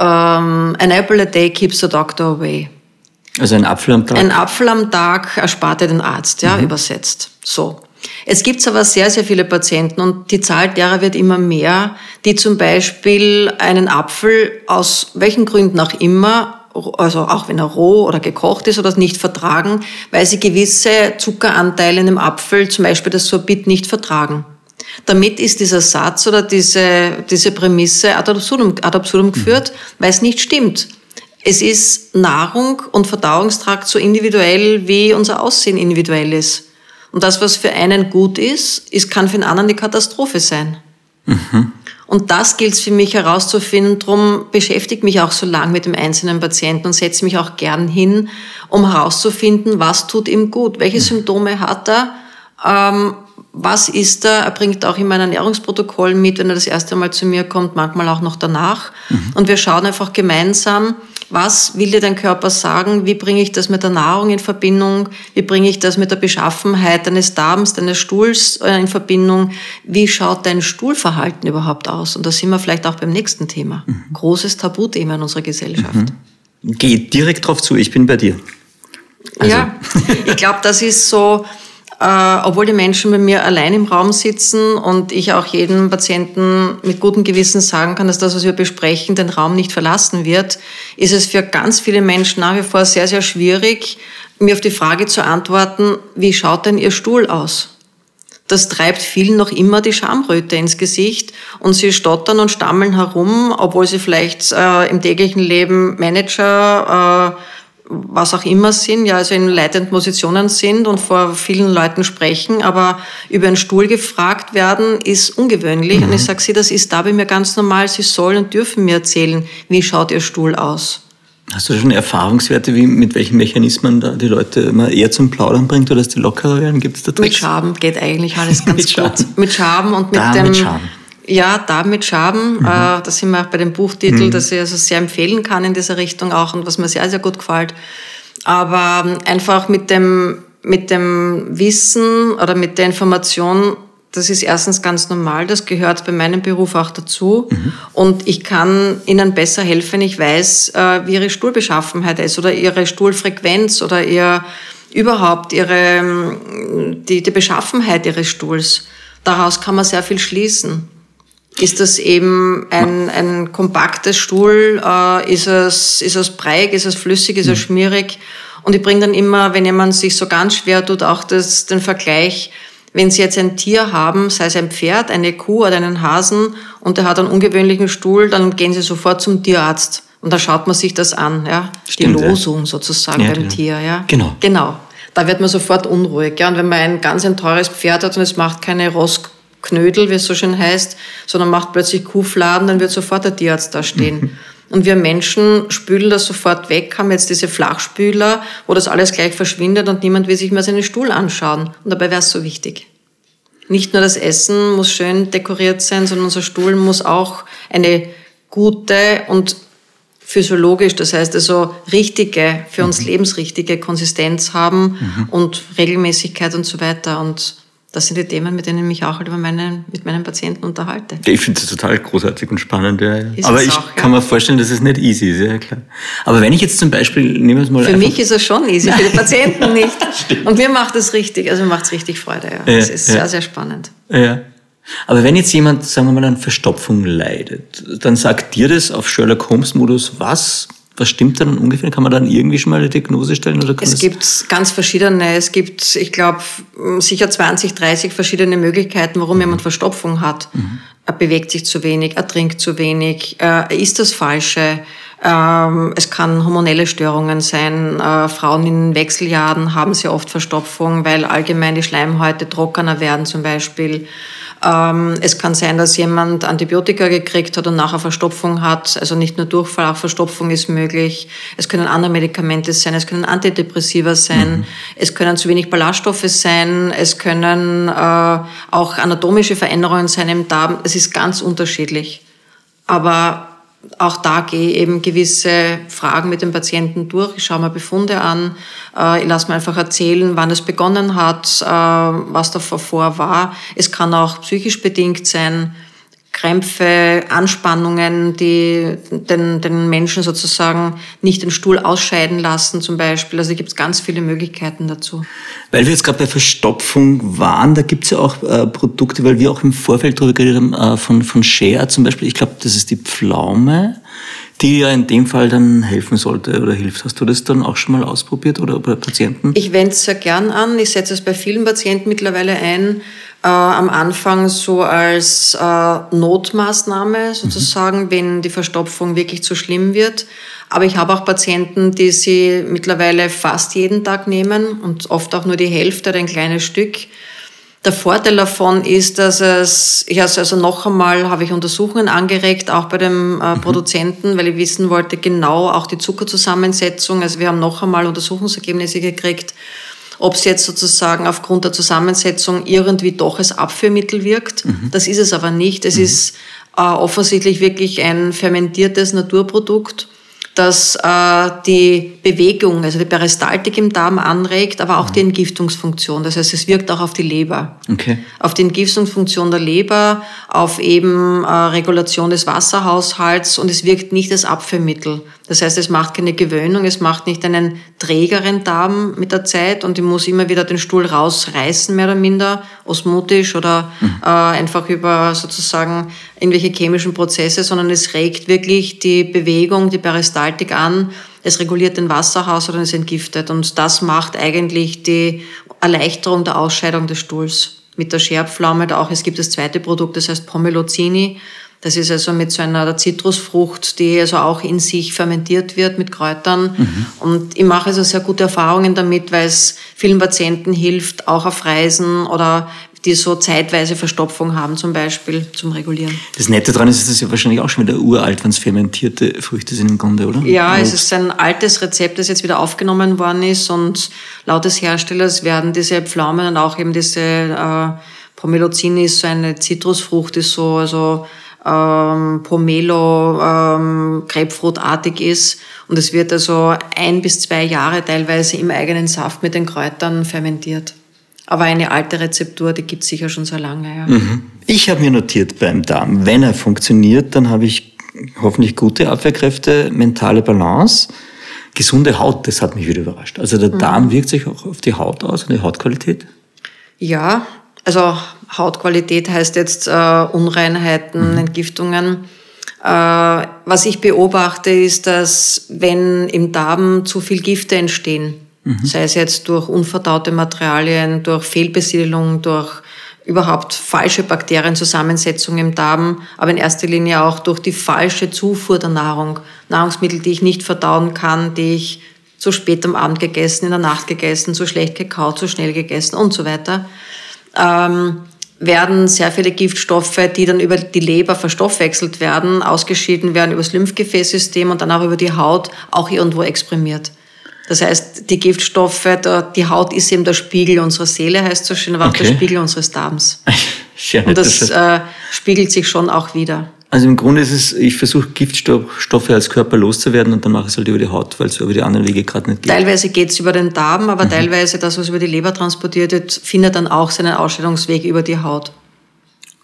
ähm, an apple a day keeps the doctor away. Also ein Apfel am Tag? Ein Apfel am Tag erspart dir den Arzt, ja, mhm. übersetzt. So. Es gibt aber sehr, sehr viele Patienten und die Zahl derer wird immer mehr, die zum Beispiel einen Apfel aus welchen Gründen auch immer also auch wenn er roh oder gekocht ist oder nicht vertragen, weil sie gewisse Zuckeranteile in dem Apfel, zum Beispiel das Sorbit, nicht vertragen. Damit ist dieser Satz oder diese, diese Prämisse ad absurdum, ad absurdum geführt, mhm. weil es nicht stimmt. Es ist Nahrung und Verdauungstrakt so individuell, wie unser Aussehen individuell ist. Und das, was für einen gut ist, ist kann für einen anderen die Katastrophe sein. Mhm. Und das gilt es für mich herauszufinden. Darum beschäftige mich auch so lang mit dem einzelnen Patienten und setze mich auch gern hin, um herauszufinden, was tut ihm gut, welche mhm. Symptome hat er, ähm, was ist er. Er bringt auch in mein Ernährungsprotokoll mit, wenn er das erste Mal zu mir kommt, manchmal auch noch danach. Mhm. Und wir schauen einfach gemeinsam, was will dir dein Körper sagen? Wie bringe ich das mit der Nahrung in Verbindung? Wie bringe ich das mit der Beschaffenheit deines Darms, deines Stuhls äh, in Verbindung? Wie schaut dein Stuhlverhalten überhaupt aus? Und da sind wir vielleicht auch beim nächsten Thema. Mhm. Großes Tabuthema in unserer Gesellschaft. Mhm. Geh direkt drauf zu, ich bin bei dir. Also. Ja, ich glaube, das ist so, äh, obwohl die Menschen bei mir allein im Raum sitzen und ich auch jedem Patienten mit gutem Gewissen sagen kann, dass das, was wir besprechen, den Raum nicht verlassen wird, ist es für ganz viele Menschen nach wie vor sehr, sehr schwierig, mir auf die Frage zu antworten, wie schaut denn Ihr Stuhl aus? Das treibt vielen noch immer die Schamröte ins Gesicht und sie stottern und stammeln herum, obwohl sie vielleicht äh, im täglichen Leben Manager, äh, was auch immer sind, ja, also in leitenden Positionen sind und vor vielen Leuten sprechen, aber über einen Stuhl gefragt werden, ist ungewöhnlich. Mhm. Und ich sage sie, das ist da bei mir ganz normal. Sie sollen und dürfen mir erzählen, wie schaut Ihr Stuhl aus. Hast du schon Erfahrungswerte, wie, mit welchen Mechanismen da die Leute immer eher zum Plaudern bringt oder dass die lockerer werden? Gibt es da Tricks? Mit Schaben geht eigentlich alles ganz mit gut. Schaben. Mit Schaben und mit da, dem... Mit Schaben ja, da mit Schaben. Mhm. Äh, da sind wir auch bei dem Buchtitel, mhm. das ich also sehr empfehlen kann in dieser Richtung auch und was mir sehr, sehr gut gefällt. Aber ähm, einfach mit dem, mit dem Wissen oder mit der Information, das ist erstens ganz normal, das gehört bei meinem Beruf auch dazu. Mhm. Und ich kann Ihnen besser helfen, wenn ich weiß, äh, wie Ihre Stuhlbeschaffenheit ist oder Ihre Stuhlfrequenz oder Ihr, überhaupt Ihre, ähm, die, die Beschaffenheit Ihres Stuhls. Daraus kann man sehr viel schließen. Ist das eben ein, ein kompaktes Stuhl? Äh, ist, es, ist es breiig? Ist es flüssig? Ist es mhm. schmierig? Und ich bringe dann immer, wenn jemand sich so ganz schwer tut, auch das, den Vergleich, wenn Sie jetzt ein Tier haben, sei es ein Pferd, eine Kuh oder einen Hasen, und der hat einen ungewöhnlichen Stuhl, dann gehen Sie sofort zum Tierarzt. Und da schaut man sich das an, ja. Stimmt, Die Losung ja. sozusagen ja, beim genau. Tier, ja. Genau. Genau. Da wird man sofort unruhig, ja. Und wenn man ein ganz ein teures Pferd hat und es macht keine Rost Knödel, wie es so schön heißt, sondern macht plötzlich Kuhfladen, dann wird sofort der Tierarzt da stehen. Mhm. Und wir Menschen spülen das sofort weg, haben jetzt diese Flachspüler, wo das alles gleich verschwindet und niemand will sich mehr seinen Stuhl anschauen. Und dabei wäre es so wichtig. Nicht nur das Essen muss schön dekoriert sein, sondern unser Stuhl muss auch eine gute und physiologisch, das heißt also richtige, für uns mhm. lebensrichtige Konsistenz haben mhm. und Regelmäßigkeit und so weiter. Und das sind die Themen, mit denen ich mich auch halt über meine, mit meinen Patienten unterhalte. Ich finde es total großartig und spannend. Ja. Aber ich auch, kann ja. mir vorstellen, dass es nicht easy ist, ja klar. Aber wenn ich jetzt zum Beispiel, nehmen wir es mal Für mich ist es schon easy, für die Patienten nicht. und mir macht es richtig, also macht es richtig Freude. Ja. ja es ist sehr, sehr spannend. Ja. Aber wenn jetzt jemand, sagen wir mal, an Verstopfung leidet, dann sagt dir das auf Sherlock Holmes Modus was? Was stimmt dann ungefähr? Kann man dann irgendwie schon mal eine Diagnose stellen? Oder es gibt ganz verschiedene. Es gibt, ich glaube, sicher 20, 30 verschiedene Möglichkeiten, warum mhm. jemand Verstopfung hat. Mhm. Er bewegt sich zu wenig, er trinkt zu wenig, er isst das Falsche. Ähm, es kann hormonelle Störungen sein. Äh, Frauen in Wechseljahren haben sehr oft Verstopfung, weil allgemein die Schleimhäute trockener werden zum Beispiel. Ähm, es kann sein, dass jemand Antibiotika gekriegt hat und nachher Verstopfung hat. Also nicht nur Durchfall, auch Verstopfung ist möglich. Es können andere Medikamente sein, es können Antidepressiva sein, mhm. es können zu wenig Ballaststoffe sein, es können äh, auch anatomische Veränderungen sein im Darm. Es ist ganz unterschiedlich. Aber auch da gehe ich eben gewisse Fragen mit dem Patienten durch. Ich schaue mir Befunde an. Äh, ich lasse mir einfach erzählen, wann es begonnen hat, äh, was davor war. Es kann auch psychisch bedingt sein. Krämpfe, Anspannungen, die den, den Menschen sozusagen nicht den Stuhl ausscheiden lassen zum Beispiel. Also gibt es ganz viele Möglichkeiten dazu. Weil wir jetzt gerade bei Verstopfung waren, da gibt es ja auch äh, Produkte, weil wir auch im Vorfeld darüber geredet haben, äh, von, von Share zum Beispiel. Ich glaube, das ist die Pflaume die ja in dem Fall dann helfen sollte oder hilft. Hast du das dann auch schon mal ausprobiert oder bei Patienten? Ich wende es sehr gern an. Ich setze es bei vielen Patienten mittlerweile ein äh, am Anfang so als äh, Notmaßnahme sozusagen, mhm. wenn die Verstopfung wirklich zu schlimm wird. Aber ich habe auch Patienten, die sie mittlerweile fast jeden Tag nehmen und oft auch nur die Hälfte oder ein kleines Stück. Der Vorteil davon ist, dass es, ich also, also noch einmal habe ich Untersuchungen angeregt, auch bei dem äh, mhm. Produzenten, weil ich wissen wollte, genau auch die Zuckerzusammensetzung. Also wir haben noch einmal Untersuchungsergebnisse gekriegt ob es jetzt sozusagen aufgrund der Zusammensetzung irgendwie doch als Abführmittel wirkt. Mhm. Das ist es aber nicht. Es mhm. ist äh, offensichtlich wirklich ein fermentiertes Naturprodukt das äh, die Bewegung, also die Peristaltik im Darm anregt, aber auch die Entgiftungsfunktion. Das heißt, es wirkt auch auf die Leber. Okay. Auf die Entgiftungsfunktion der Leber, auf eben äh, Regulation des Wasserhaushalts und es wirkt nicht als Abführmittel. Das heißt, es macht keine Gewöhnung, es macht nicht einen trägeren Darm mit der Zeit und ich muss immer wieder den Stuhl rausreißen, mehr oder minder, osmotisch oder mhm. äh, einfach über sozusagen irgendwelche chemischen Prozesse, sondern es regt wirklich die Bewegung, die Peristaltik an, es reguliert den Wasserhaushalt und es entgiftet. Und das macht eigentlich die Erleichterung der Ausscheidung des Stuhls mit der Scherpflaume. Auch es gibt das zweite Produkt, das heißt Pomelozini. Das ist also mit so einer Zitrusfrucht, die also auch in sich fermentiert wird mit Kräutern. Mhm. Und ich mache also sehr gute Erfahrungen damit, weil es vielen Patienten hilft, auch auf Reisen oder die so zeitweise Verstopfung haben zum Beispiel zum Regulieren. Das Nette daran ist, dass es ja wahrscheinlich auch schon wieder uralt, wenn es fermentierte Früchte sind im Grunde, oder? Ja, es ist ein altes Rezept, das jetzt wieder aufgenommen worden ist und laut des Herstellers werden diese Pflaumen und auch eben diese äh, Pomelozini ist so eine Zitrusfrucht, ist so also ähm, Pomelo ähm, Grapefruitartig ist. Und es wird also ein bis zwei Jahre teilweise im eigenen Saft mit den Kräutern fermentiert. Aber eine alte Rezeptur, die gibt es sicher schon so lange. Ja. Mhm. Ich habe mir notiert beim Darm, wenn er funktioniert, dann habe ich hoffentlich gute Abwehrkräfte, mentale Balance, gesunde Haut. Das hat mich wieder überrascht. Also der mhm. Darm wirkt sich auch auf die Haut aus, und die Hautqualität. Ja, also Hautqualität heißt jetzt äh, Unreinheiten, mhm. Entgiftungen. Äh, was ich beobachte, ist, dass wenn im Darm zu viel Gifte entstehen, mhm. sei es jetzt durch unverdaute Materialien, durch Fehlbesiedelung, durch überhaupt falsche Bakterienzusammensetzung im Darm, aber in erster Linie auch durch die falsche Zufuhr der Nahrung. Nahrungsmittel, die ich nicht verdauen kann, die ich zu spät am Abend gegessen, in der Nacht gegessen, zu schlecht gekaut, zu schnell gegessen und so weiter ähm, werden sehr viele Giftstoffe, die dann über die Leber verstoffwechselt werden, ausgeschieden werden über das Lymphgefäßsystem und dann auch über die Haut auch irgendwo exprimiert. Das heißt, die Giftstoffe, die Haut ist eben der Spiegel unserer Seele, heißt so schön, aber okay. auch der Spiegel unseres Darms. Und das, das äh, spiegelt sich schon auch wieder. Also im Grunde ist es, ich versuche Giftstoffe als Körper loszuwerden und dann mache ich es halt über die Haut, weil es über die anderen Wege gerade nicht geht. Teilweise geht es über den Darm, aber mhm. teilweise das, was über die Leber transportiert wird, findet dann auch seinen Ausstellungsweg über die Haut.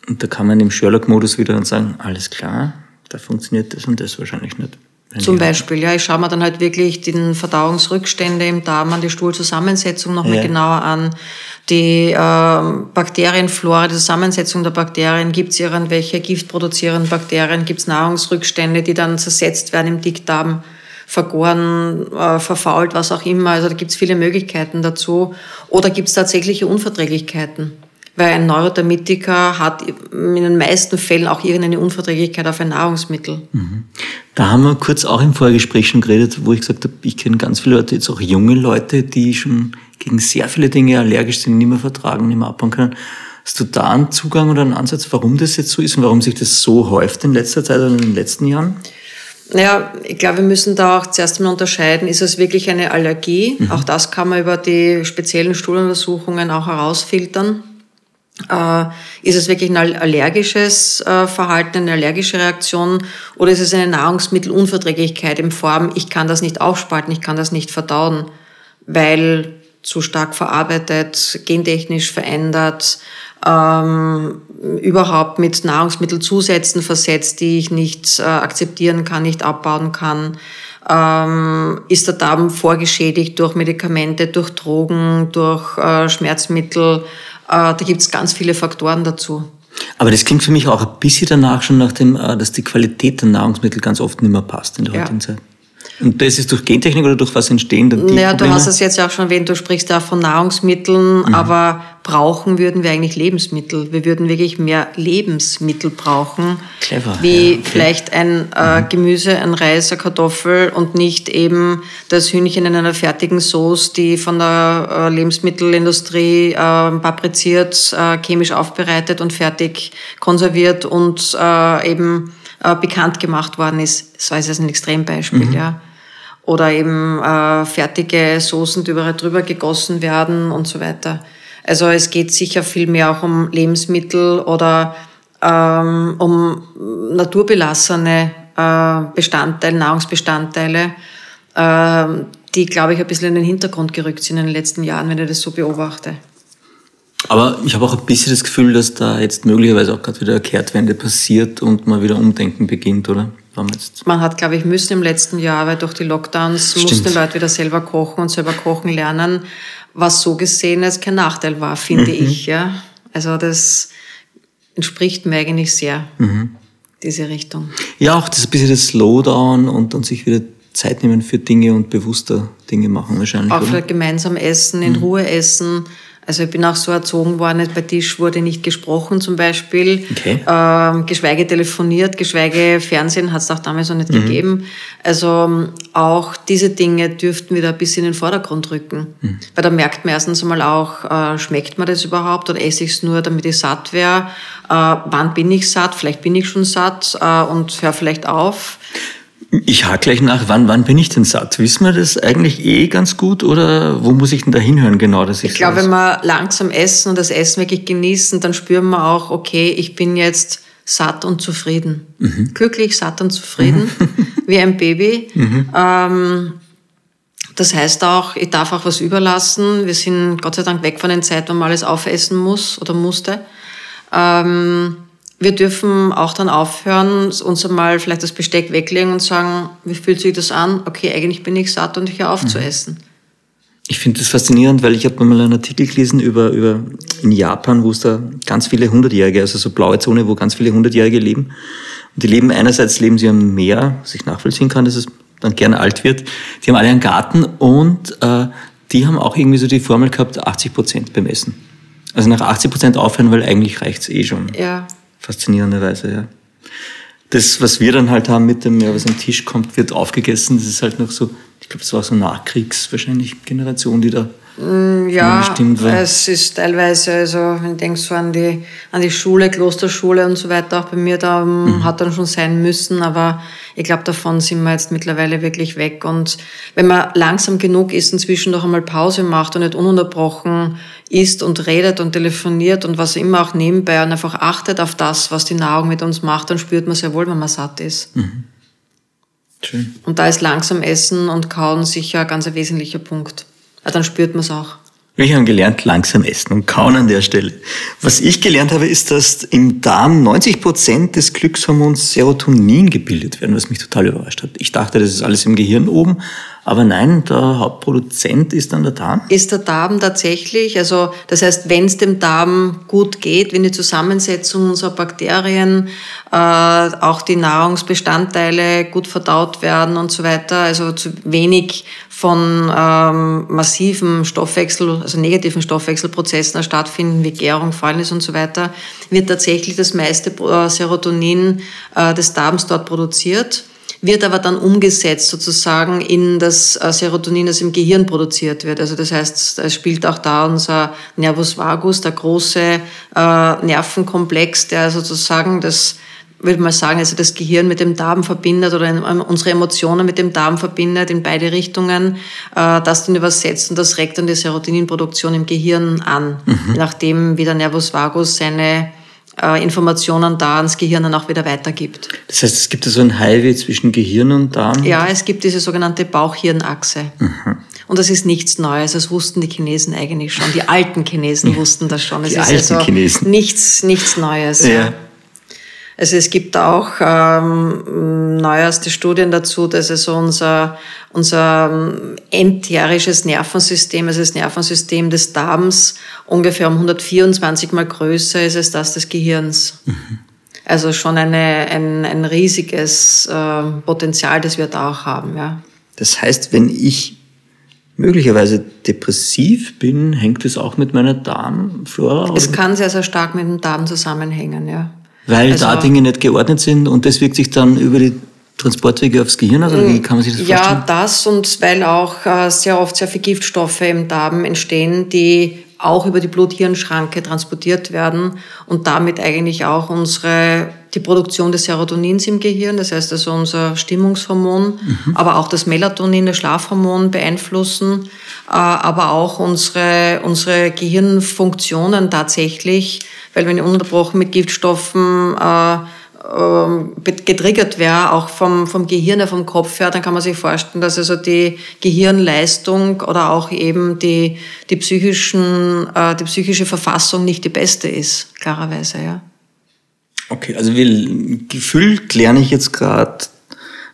Und da kann man im Sherlock-Modus wieder dann sagen, alles klar, da funktioniert das und das wahrscheinlich nicht. Zum Beispiel, ja, ich schaue mir dann halt wirklich den Verdauungsrückstände im Darm an, die Stuhlzusammensetzung nochmal ja. genauer an, die äh, Bakterienflora, die Zusammensetzung der Bakterien, gibt es irgendwelche giftproduzierenden Bakterien, gibt es Nahrungsrückstände, die dann zersetzt werden im Dickdarm. vergoren, äh, verfault, was auch immer. Also da gibt es viele Möglichkeiten dazu. Oder gibt es tatsächliche Unverträglichkeiten? Weil ein Neurodermitiker hat in den meisten Fällen auch irgendeine Unverträglichkeit auf ein Nahrungsmittel. Mhm. Da haben wir kurz auch im Vorgespräch schon geredet, wo ich gesagt habe, ich kenne ganz viele Leute, jetzt auch junge Leute, die schon gegen sehr viele Dinge allergisch sind, nicht mehr vertragen, nicht mehr abbauen können. Hast du da einen Zugang oder einen Ansatz, warum das jetzt so ist und warum sich das so häuft in letzter Zeit oder in den letzten Jahren? Naja, ich glaube, wir müssen da auch zuerst mal unterscheiden, ist es wirklich eine Allergie? Mhm. Auch das kann man über die speziellen Stuhluntersuchungen auch herausfiltern. Äh, ist es wirklich ein allergisches äh, Verhalten, eine allergische Reaktion oder ist es eine Nahrungsmittelunverträglichkeit in Form, ich kann das nicht aufspalten, ich kann das nicht verdauen, weil zu stark verarbeitet, gentechnisch verändert, ähm, überhaupt mit Nahrungsmittelzusätzen versetzt, die ich nicht äh, akzeptieren kann, nicht abbauen kann. Ähm, ist der Darm vorgeschädigt durch Medikamente, durch Drogen, durch äh, Schmerzmittel? Äh, da gibt es ganz viele Faktoren dazu. Aber das klingt für mich auch ein bisschen danach schon nach dem, äh, dass die Qualität der Nahrungsmittel ganz oft nicht mehr passt in der heutigen ja. Zeit. Und das ist durch Gentechnik oder durch was entstehen dann die Naja, Probleme? du hast es jetzt ja auch schon erwähnt, du sprichst ja von Nahrungsmitteln, mhm. aber brauchen würden wir eigentlich Lebensmittel. Wir würden wirklich mehr Lebensmittel brauchen. Clever. Wie ja, okay. vielleicht ein äh, mhm. Gemüse, ein Reis, eine Kartoffel und nicht eben das Hühnchen in einer fertigen Sauce, die von der äh, Lebensmittelindustrie äh, papriziert, äh, chemisch aufbereitet und fertig konserviert und äh, eben äh, bekannt gemacht worden ist. Das war jetzt ein Extrembeispiel, mhm. ja oder eben äh, fertige Soßen, die überall drüber gegossen werden und so weiter. Also es geht sicher viel mehr auch um Lebensmittel oder ähm, um naturbelassene äh, Bestandteile, Nahrungsbestandteile, äh, die, glaube ich, ein bisschen in den Hintergrund gerückt sind in den letzten Jahren, wenn ich das so beobachte. Aber ich habe auch ein bisschen das Gefühl, dass da jetzt möglicherweise auch gerade wieder eine Kehrtwende passiert und man wieder Umdenken beginnt, oder? Man hat, glaube ich, müssen im letzten Jahr, weil durch die Lockdowns Stimmt. mussten Leute wieder selber kochen und selber kochen lernen, was so gesehen als kein Nachteil war, finde mhm. ich. Ja? Also das entspricht mir eigentlich sehr, mhm. diese Richtung. Ja, auch das bisschen das Slowdown und, und sich wieder Zeit nehmen für Dinge und bewusster Dinge machen wahrscheinlich. Auch für gemeinsam essen, in mhm. Ruhe essen also ich bin auch so erzogen worden, bei Tisch wurde nicht gesprochen zum Beispiel, okay. ähm, geschweige telefoniert, geschweige Fernsehen hat es auch damals noch nicht mhm. gegeben. Also ähm, auch diese Dinge dürften wieder ein bisschen in den Vordergrund rücken. Mhm. Weil da merkt man erstens einmal auch, äh, schmeckt mir das überhaupt oder esse ich es nur, damit ich satt wäre? Äh, wann bin ich satt? Vielleicht bin ich schon satt äh, und höre vielleicht auf. Ich hake gleich nach, wann, wann bin ich denn satt? Wissen wir das eigentlich eh ganz gut oder wo muss ich denn da hinhören genau? Dass ich ich glaube, wenn wir langsam essen und das Essen wirklich genießen, dann spüren wir auch, okay, ich bin jetzt satt und zufrieden. Mhm. Glücklich, satt und zufrieden, mhm. wie ein Baby. Mhm. Ähm, das heißt auch, ich darf auch was überlassen. Wir sind Gott sei Dank weg von den Zeiten, wo man alles aufessen muss oder musste. Ähm, wir dürfen auch dann aufhören, uns einmal vielleicht das Besteck weglegen und sagen, wie fühlt sich das an? Okay, eigentlich bin ich satt und ich höre auf mhm. zu essen. Ich finde das faszinierend, weil ich habe mal einen Artikel gelesen über, über in Japan, wo es da ganz viele Hundertjährige, also so blaue Zone, wo ganz viele Hundertjährige leben. Und die leben einerseits leben sie am Meer, was ich nachvollziehen kann, dass es dann gerne alt wird. Die haben alle einen Garten und äh, die haben auch irgendwie so die Formel gehabt, 80 Prozent beim Essen. Also nach 80 Prozent aufhören, weil eigentlich reicht's eh schon. Ja faszinierenderweise, ja. Das, was wir dann halt haben mit dem, ja, was am Tisch kommt, wird aufgegessen. Das ist halt noch so, ich glaube, es war so Nachkriegs wahrscheinlich Generation, die da Mm, ja, es ist teilweise, also wenn ich denke so an die, an die Schule, Klosterschule und so weiter, auch bei mir da mhm. hat dann schon sein müssen, aber ich glaube, davon sind wir jetzt mittlerweile wirklich weg. Und wenn man langsam genug ist und zwischendurch einmal Pause macht und nicht ununterbrochen isst und redet und telefoniert und was immer auch nebenbei und einfach achtet auf das, was die Nahrung mit uns macht, dann spürt man sehr wohl, wenn man satt ist. Mhm. Schön. Und da ist langsam Essen und Kauen sicher ein ganz wesentlicher Punkt dann spürt man es auch. Wir haben gelernt, langsam essen und kauen an der Stelle. Was ich gelernt habe, ist, dass im Darm 90 Prozent des Glückshormons Serotonin gebildet werden, was mich total überrascht hat. Ich dachte, das ist alles im Gehirn oben, Aber nein, der Hauptproduzent ist dann der Darm? Ist der Darm tatsächlich. Also das heißt, wenn es dem Darm gut geht, wenn die Zusammensetzung unserer Bakterien, äh, auch die Nahrungsbestandteile gut verdaut werden und so weiter, also zu wenig von ähm, massiven Stoffwechsel, also negativen Stoffwechselprozessen stattfinden, wie Gärung, Fäulnis und so weiter, wird tatsächlich das meiste äh, Serotonin äh, des Darms dort produziert wird aber dann umgesetzt sozusagen in das äh, Serotonin, das im Gehirn produziert wird. Also das heißt, es spielt auch da unser Nervus vagus, der große äh, Nervenkomplex, der sozusagen das würde mal sagen, also das Gehirn mit dem Darm verbindet oder unsere Emotionen mit dem Darm verbindet in beide Richtungen, äh, das dann übersetzt und das regt dann die Serotoninproduktion im Gehirn an, mhm. nachdem wie der Nervus vagus seine äh, Informationen da ans Gehirn dann auch wieder weitergibt. Das heißt, es gibt so ein Highway zwischen Gehirn und Darm? Ja, es gibt diese sogenannte Bauchhirnachse. Mhm. Und das ist nichts Neues, das wussten die Chinesen eigentlich schon. Die alten Chinesen wussten das schon. Es die ist alten also Chinesen. Nichts, nichts Neues. Ja. ja. Also es gibt auch ähm, neueste Studien dazu, dass es unser, unser ähm, enterisches Nervensystem, also das Nervensystem des Darms, ungefähr um 124 mal größer ist als das des Gehirns. Mhm. Also schon eine, ein, ein riesiges äh, Potenzial, das wir da auch haben. Ja. Das heißt, wenn ich möglicherweise depressiv bin, hängt es auch mit meiner Darmflora? Es kann sehr, sehr stark mit dem Darm zusammenhängen, ja. Weil also, da Dinge nicht geordnet sind und das wirkt sich dann über die Transportwege aufs Gehirn aus? Oder wie kann man sich das ja, vorstellen? Ja, das und weil auch äh, sehr oft sehr viele Giftstoffe im Darm entstehen, die auch über die Blut-Hirn-Schranke transportiert werden und damit eigentlich auch unsere, die Produktion des Serotonins im Gehirn, das heißt also unser Stimmungshormon, mhm. aber auch das Melatonin, das Schlafhormon beeinflussen, äh, aber auch unsere, unsere Gehirnfunktionen tatsächlich weil wenn ununterbrochen mit Giftstoffen äh, äh, getriggert wäre, auch vom, vom Gehirn, vom Kopf her, dann kann man sich vorstellen, dass also die Gehirnleistung oder auch eben die, die, psychischen, äh, die psychische Verfassung nicht die beste ist, klarerweise, ja. Okay, also wir, gefühlt lerne ich jetzt gerade,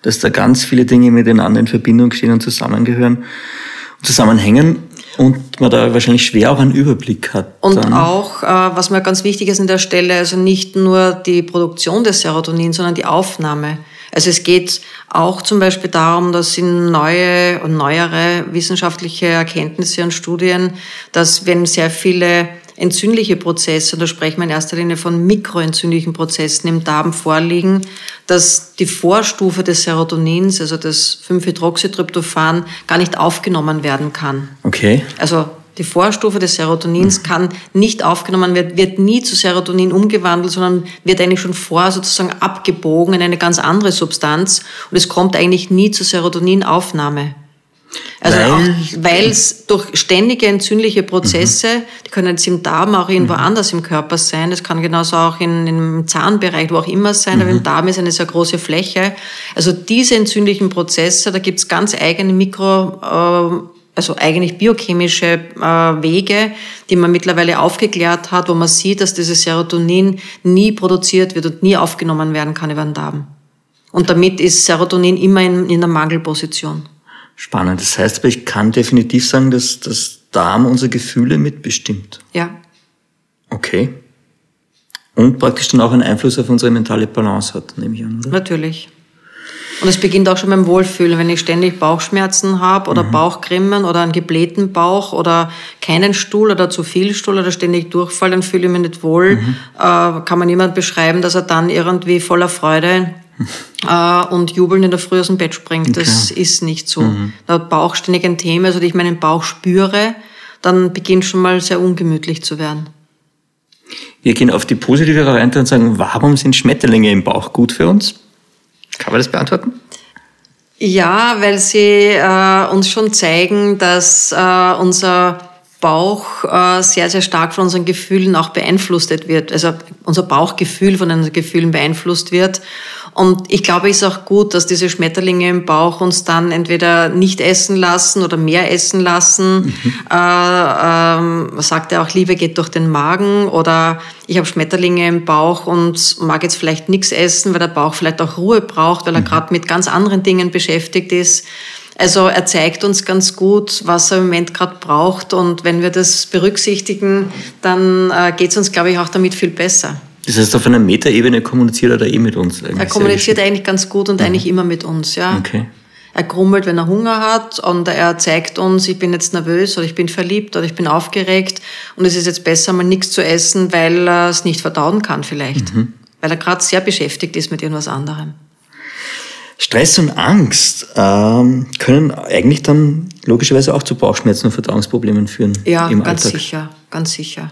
dass da ganz viele Dinge miteinander in Verbindung stehen und zusammengehören und zusammenhängen und man da wahrscheinlich schwer auch einen Überblick hat. Und dann. auch, äh, was mir ganz wichtig ist an der Stelle, also nicht nur die Produktion des Serotonin, sondern die Aufnahme. Also es geht auch zum Beispiel darum, dass in neue und neuere wissenschaftliche Erkenntnisse und Studien, dass wenn sehr viele entzündliche Prozesse, da sprechen wir in erster Linie von mikroentzündlichen Prozessen im Darm vorliegen, dass die Vorstufe des Serotonins, also das 5-Hydroxytryptophan, gar nicht aufgenommen werden kann. Okay. Also die Vorstufe des Serotonins mhm. kann nicht aufgenommen werden, wird nie zu Serotonin umgewandelt, sondern wird eigentlich schon vorher sozusagen abgebogen in eine ganz andere Substanz und es kommt eigentlich nie zur Serotoninaufnahme. Also weil es durch ständige entzündliche Prozesse, mhm. die können jetzt im Darm auch irgendwo mhm. anders im Körper sein, das kann genauso auch in, im Zahnbereich, wo auch immer sein, mhm. aber im mhm. Darm ist eine sehr große Fläche. Also diese entzündlichen Prozesse, da gibt es ganz eigene Mikro, äh, also eigentlich biochemische äh, Wege, die man mittlerweile aufgeklärt hat, wo man sieht, dass dieses Serotonin nie produziert wird und nie aufgenommen werden kann über den Darm. Und damit ist Serotonin immer in, in der Mangelposition. Spannend. Das heißt aber, ich kann definitiv sagen, dass das Darm unsere Gefühle mitbestimmt. Ja. Okay. Und praktisch dann auch einen Einfluss auf unsere mentale Balance hat, nehme ich an, oder? Natürlich. Und es beginnt auch schon beim Wohlfühlen. Wenn ich ständig Bauchschmerzen habe oder mhm. Bauchgrimmen oder einen geblähten Bauch oder keinen Stuhl oder zu viel Stuhl oder ständig Durchfall, dann fühle ich mich nicht wohl. Mhm. Äh, kann man niemand beschreiben, dass er dann irgendwie voller Freude äh, und jubelnd in der Früh aus dem Bett springt. Das okay. ist nicht so. Mhm. Da hat Bauch ständig ein Thema. Also, wenn ich meinen Bauch spüre, dann beginnt schon mal sehr ungemütlich zu werden. Wir gehen auf die positive Variante und sagen, warum sind Schmetterlinge im Bauch gut für uns? Kann man das beantworten? Ja, weil sie äh, uns schon zeigen, dass äh, unser Bauch äh, sehr, sehr stark von unseren Gefühlen auch beeinflusst wird. Also unser Bauchgefühl von unseren Gefühlen beeinflusst wird. Und ich glaube, es ist auch gut, dass diese Schmetterlinge im Bauch uns dann entweder nicht essen lassen oder mehr essen lassen. Mhm. Äh, ähm, sagt ja auch, Liebe geht durch den Magen oder ich habe Schmetterlinge im Bauch und mag jetzt vielleicht nichts essen, weil der Bauch vielleicht auch Ruhe braucht, weil er mhm. gerade mit ganz anderen Dingen beschäftigt ist. Also er zeigt uns ganz gut, was er im Moment gerade braucht und wenn wir das berücksichtigen, dann äh, geht es uns, glaube ich, auch damit viel besser. Das heißt, auf einer Metaebene kommuniziert er da eh mit uns? Er kommuniziert eigentlich ganz gut und mhm. eigentlich immer mit uns, ja. Okay. Er grummelt, wenn er Hunger hat und er zeigt uns, ich bin jetzt nervös oder ich bin verliebt oder ich bin aufgeregt und es ist jetzt besser, mal nichts zu essen, weil er es nicht verdauen kann vielleicht. Mhm. Weil er gerade sehr beschäftigt ist mit irgendwas anderem. Stress und Angst ähm, können eigentlich dann logischerweise auch zu Bauchschmerzen und Verdauungsproblemen führen. Ja, ganz Alltag. sicher, ganz sicher.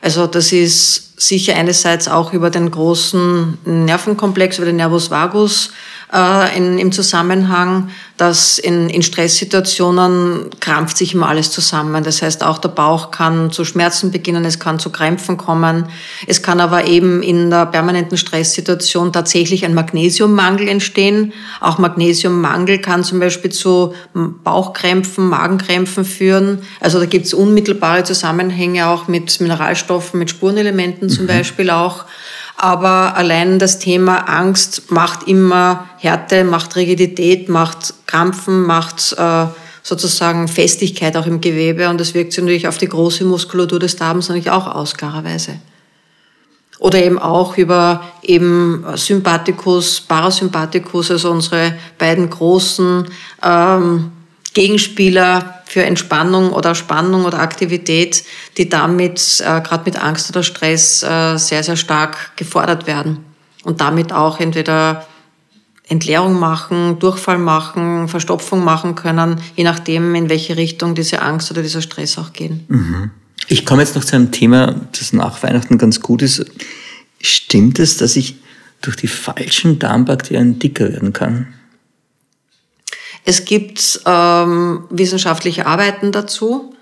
Also das ist sicher einerseits auch über den großen Nervenkomplex, über den Nervus vagus äh, in, im Zusammenhang, dass in, in Stresssituationen krampft sich immer alles zusammen. Das heißt, auch der Bauch kann zu Schmerzen beginnen, es kann zu Krämpfen kommen. Es kann aber eben in der permanenten Stresssituation tatsächlich ein Magnesiummangel entstehen. Auch Magnesiummangel kann zum Beispiel zu Bauchkrämpfen, Magenkrämpfen führen. Also da gibt es unmittelbare Zusammenhänge auch mit Mineralstoffen, mit Spurenelementen zum mhm. Beispiel auch. Aber allein das Thema Angst macht immer Härte, macht Rigidität, macht Krampfen, macht äh, sozusagen Festigkeit auch im Gewebe und das wirkt sich natürlich auf die große Muskulatur des Darms natürlich auch aus, klarerweise. Oder eben auch über eben Sympathikus, Parasympathikus, also unsere beiden großen ähm, Gegenspieler für Entspannung oder Spannung oder Aktivität, die damit äh, gerade mit Angst oder Stress äh, sehr, sehr stark gefordert werden und damit auch entweder Entleerung machen, Durchfall machen, Verstopfung machen können, je nachdem, in welche Richtung diese Angst oder dieser Stress auch gehen. Mhm. Ich komme jetzt noch zu einem Thema, das nach Weihnachten ganz gut ist. Stimmt es, dass ich durch die falschen Darmbakterien dicker werden kann? Es gibt ähm, wissenschaftliche Arbeiten dazu.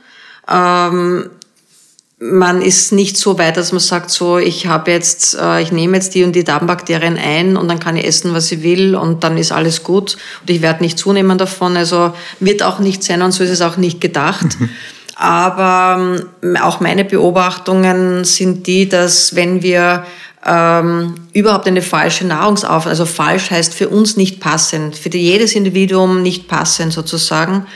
Ähm, man ist nicht so weit, dass man sagt, so ich habe jetzt, äh, ich nehme jetzt die und die Darmbakterien ein und dann kann ich essen, was ich will und dann ist alles gut und ich werde nicht zunehmen davon. Also wird auch nicht sein und so ist es auch nicht gedacht. Mhm. Aber ähm, auch meine Beobachtungen sind die, dass wenn wir ähm, überhaupt eine falsche Nahrungsaufnahme, also falsch heißt für uns nicht passend, für jedes Individuum nicht passend sozusagen.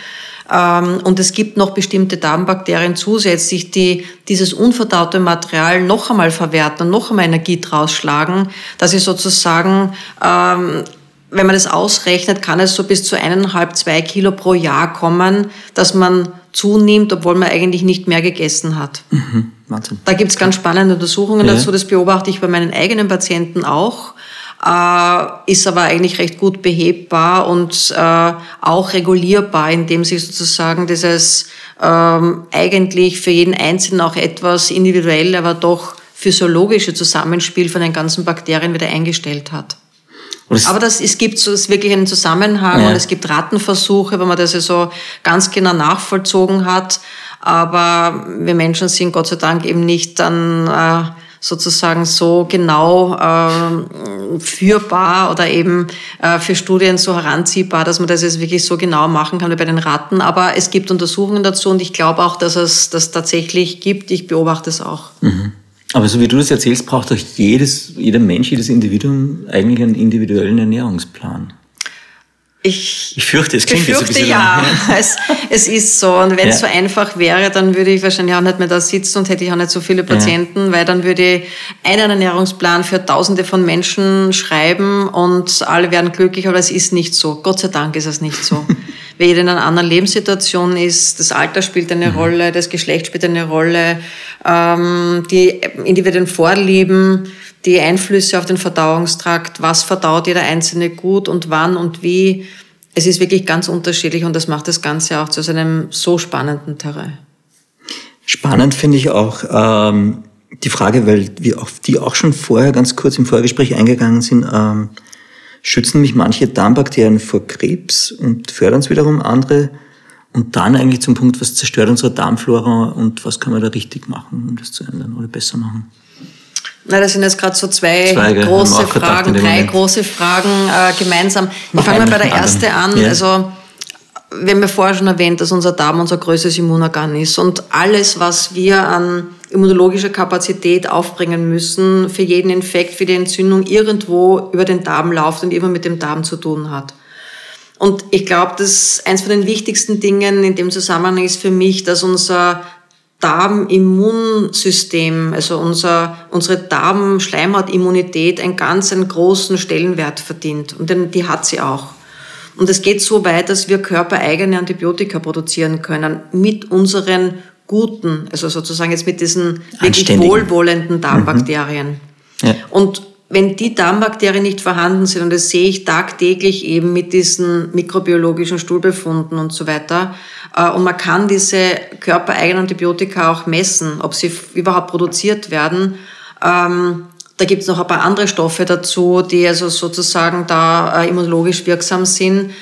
Ähm, und es gibt noch bestimmte Darmbakterien zusätzlich, die dieses unverdaute Material noch einmal verwerten und noch einmal Energie draus schlagen, dass sie sozusagen ähm, wenn man das ausrechnet, kann es so bis zu eineinhalb, zwei Kilo pro Jahr kommen, dass man zunimmt, obwohl man eigentlich nicht mehr gegessen hat. Mhm, Wahnsinn. Da gibt's ganz spannende Untersuchungen ja. dazu. Das beobachte ich bei meinen eigenen Patienten auch. Äh, ist aber eigentlich recht gut behebbar und äh, auch regulierbar, indem sich sozusagen dieses ähm, eigentlich für jeden Einzelnen auch etwas individuell, aber doch physiologische Zusammenspiel von den ganzen Bakterien wieder eingestellt hat. Aber das, es gibt so, es wirklich einen Zusammenhang ja. und es gibt Rattenversuche, wenn man das ja so ganz genau nachvollzogen hat. Aber wir Menschen sind Gott sei Dank eben nicht dann äh, sozusagen so genau äh, führbar oder eben äh, für Studien so heranziehbar, dass man das jetzt wirklich so genau machen kann wie bei den Ratten. Aber es gibt Untersuchungen dazu und ich glaube auch, dass es das tatsächlich gibt. Ich beobachte es auch. Mhm. Aber so wie du das erzählst, braucht doch jedes, jeder Mensch, jedes Individuum eigentlich einen individuellen Ernährungsplan. Ich, ich fürchte, es klingt befürchte, jetzt ein bisschen ja. es, es ist so. Und wenn es ja. so einfach wäre, dann würde ich wahrscheinlich auch nicht mehr da sitzen und hätte ich auch nicht so viele Patienten, ja. weil dann würde ich einen Ernährungsplan für Tausende von Menschen schreiben und alle wären glücklich, aber es ist nicht so. Gott sei Dank ist es nicht so. jeder in einer anderen Lebenssituation ist, das Alter spielt eine mhm. Rolle, das Geschlecht spielt eine Rolle, ähm, die individuellen Vorlieben, die Einflüsse auf den Verdauungstrakt, was verdaut jeder Einzelne gut und wann und wie. Es ist wirklich ganz unterschiedlich und das macht das Ganze auch zu einem so spannenden Terrain. Spannend finde ich auch ähm, die Frage, weil wir auf die auch schon vorher ganz kurz im Vorgespräch eingegangen sind, ähm, schützen mich manche Darmbakterien vor Krebs und fördern es wiederum andere. Und dann eigentlich zum Punkt, was zerstört unsere Darmflora und was kann man da richtig machen, um das zu ändern oder besser machen? Na, das sind jetzt gerade so zwei, zwei große Fragen, drei große Fragen äh, gemeinsam. Ich fange mal bei der ersten an. Ja. Also wir haben ja vorher schon erwähnt, dass unser Darm unser größtes Immunorgan ist. Und alles, was wir an immunologischer Kapazität aufbringen müssen, für jeden Infekt, für die Entzündung irgendwo über den Darm läuft und immer mit dem Darm zu tun hat. Und ich glaube, dass eins von den wichtigsten Dingen in dem Zusammenhang ist für mich, dass unser Darmimmunsystem, also unser, unsere Darmschleimhautimmunität einen ganz einen großen Stellenwert verdient. Und die hat sie auch. Und es geht so weit, dass wir körpereigene Antibiotika produzieren können mit unseren guten, also sozusagen jetzt mit diesen wirklich wohlwollenden Darmbakterien. Mhm. Ja. Und wenn die Darmbakterien nicht vorhanden sind, und das sehe ich tagtäglich eben mit diesen mikrobiologischen Stuhlbefunden und so weiter, äh, und man kann diese körpereigenen Antibiotika auch messen, ob sie überhaupt produziert werden, ähm, da gibt es noch ein paar andere Stoffe dazu, die also sozusagen da äh, immunologisch wirksam sind.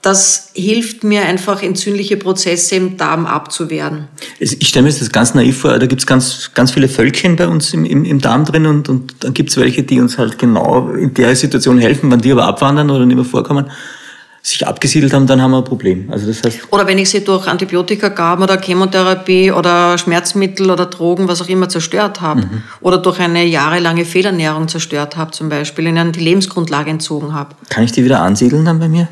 Das hilft mir einfach, entzündliche Prozesse im Darm abzuwehren. Ich stelle mir das ganz naiv vor, da gibt es ganz, ganz viele Völkchen bei uns im, im, im Darm drin und, und dann gibt es welche, die uns halt genau in der Situation helfen, wenn die aber abwandern oder nicht mehr vorkommen sich abgesiedelt haben, dann haben wir ein Problem. Also das heißt oder wenn ich sie durch Antibiotika gaben oder Chemotherapie oder Schmerzmittel oder Drogen, was auch immer, zerstört habe. Mhm. Oder durch eine jahrelange Fehlernährung zerstört habe zum Beispiel, ihnen die Lebensgrundlage entzogen habe. Kann ich die wieder ansiedeln dann bei mir?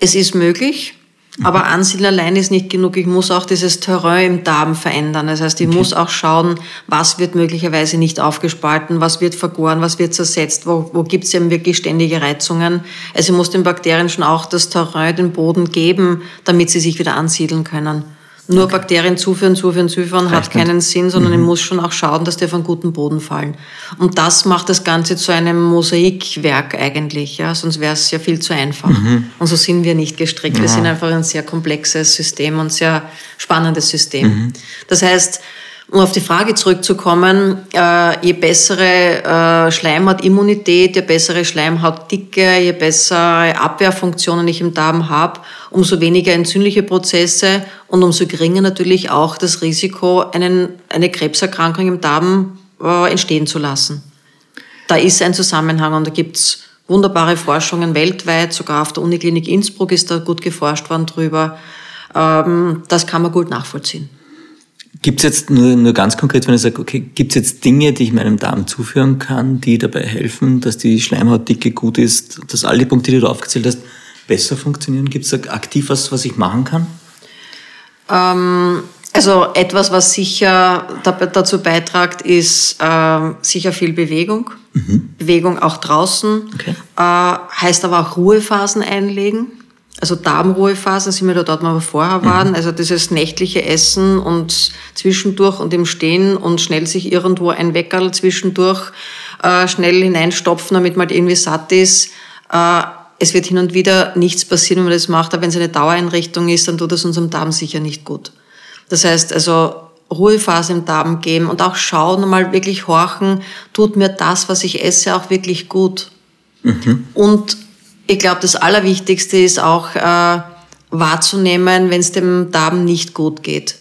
Es ist möglich. Aber mhm. Ansiedeln allein ist nicht genug. Ich muss auch dieses Terrain im Darm verändern. Das heißt, ich okay. muss auch schauen, was wird möglicherweise nicht aufgespalten, was wird vergoren, was wird zersetzt, wo, wo gibt es eben wirklich ständige Reizungen. Also ich muss den Bakterien schon auch das Terrain, den Boden geben, damit sie sich wieder ansiedeln können. Nur okay. Bakterien zuführen, zuführen, zuführen hat keinen Sinn, sondern mhm. ich muss schon auch schauen, dass die auf einen guten Boden fallen. Und das macht das Ganze zu einem Mosaikwerk eigentlich, ja, sonst wäre es ja viel zu einfach. Mhm. Und so sind wir nicht gestrickt. Ja. Wir sind einfach ein sehr komplexes System und sehr spannendes System. Mhm. Das heißt, um auf die Frage zurückzukommen, äh, je bessere äh, Schleimhautimmunität, je bessere Schleimhautdicke, je bessere Abwehrfunktionen ich im Darm habe, umso weniger entzündliche Prozesse und umso geringer natürlich auch das Risiko, einen, eine Krebserkrankung im Darm äh, entstehen zu lassen. Da ist ein Zusammenhang und da gibt's wunderbare Forschungen weltweit, sogar auf der Uniklinik Innsbruck ist da gut geforscht worden drüber. Ähm, das kann man gut nachvollziehen. Gibt es jetzt nur, nur ganz konkret, wenn ich sage, okay, gibt es jetzt Dinge, die ich meinem Darm zuführen kann, die dabei helfen, dass die Schleimhautdicke gut ist, dass all die Punkte, die du aufgezählt hast, besser funktionieren? Gibt es da aktiv was, was ich machen kann? Ähm, also etwas, was sicher dazu beitragt, ist äh, sicher viel Bewegung. Mhm. Bewegung auch draußen. Okay. Äh, heißt aber auch Ruhephasen einlegen also Darmruhephasen sind wir da dort, wo wir vorher waren. Mhm. Also dieses nächtliche Essen und zwischendurch und im Stehen und schnell sich irgendwo ein Weckerl zwischendurch äh, schnell hineinstopfen, damit man halt irgendwie satt ist. Äh, es wird hin und wieder nichts passieren, wenn man das macht, aber wenn es eine Dauereinrichtung ist, dann tut das unserem Darm sicher nicht gut. Das heißt also, Ruhephase im Darm geben und auch schauen und mal wirklich horchen, tut mir das, was ich esse, auch wirklich gut. Mhm. Und ich glaube, das Allerwichtigste ist auch äh, wahrzunehmen, wenn es dem Darm nicht gut geht.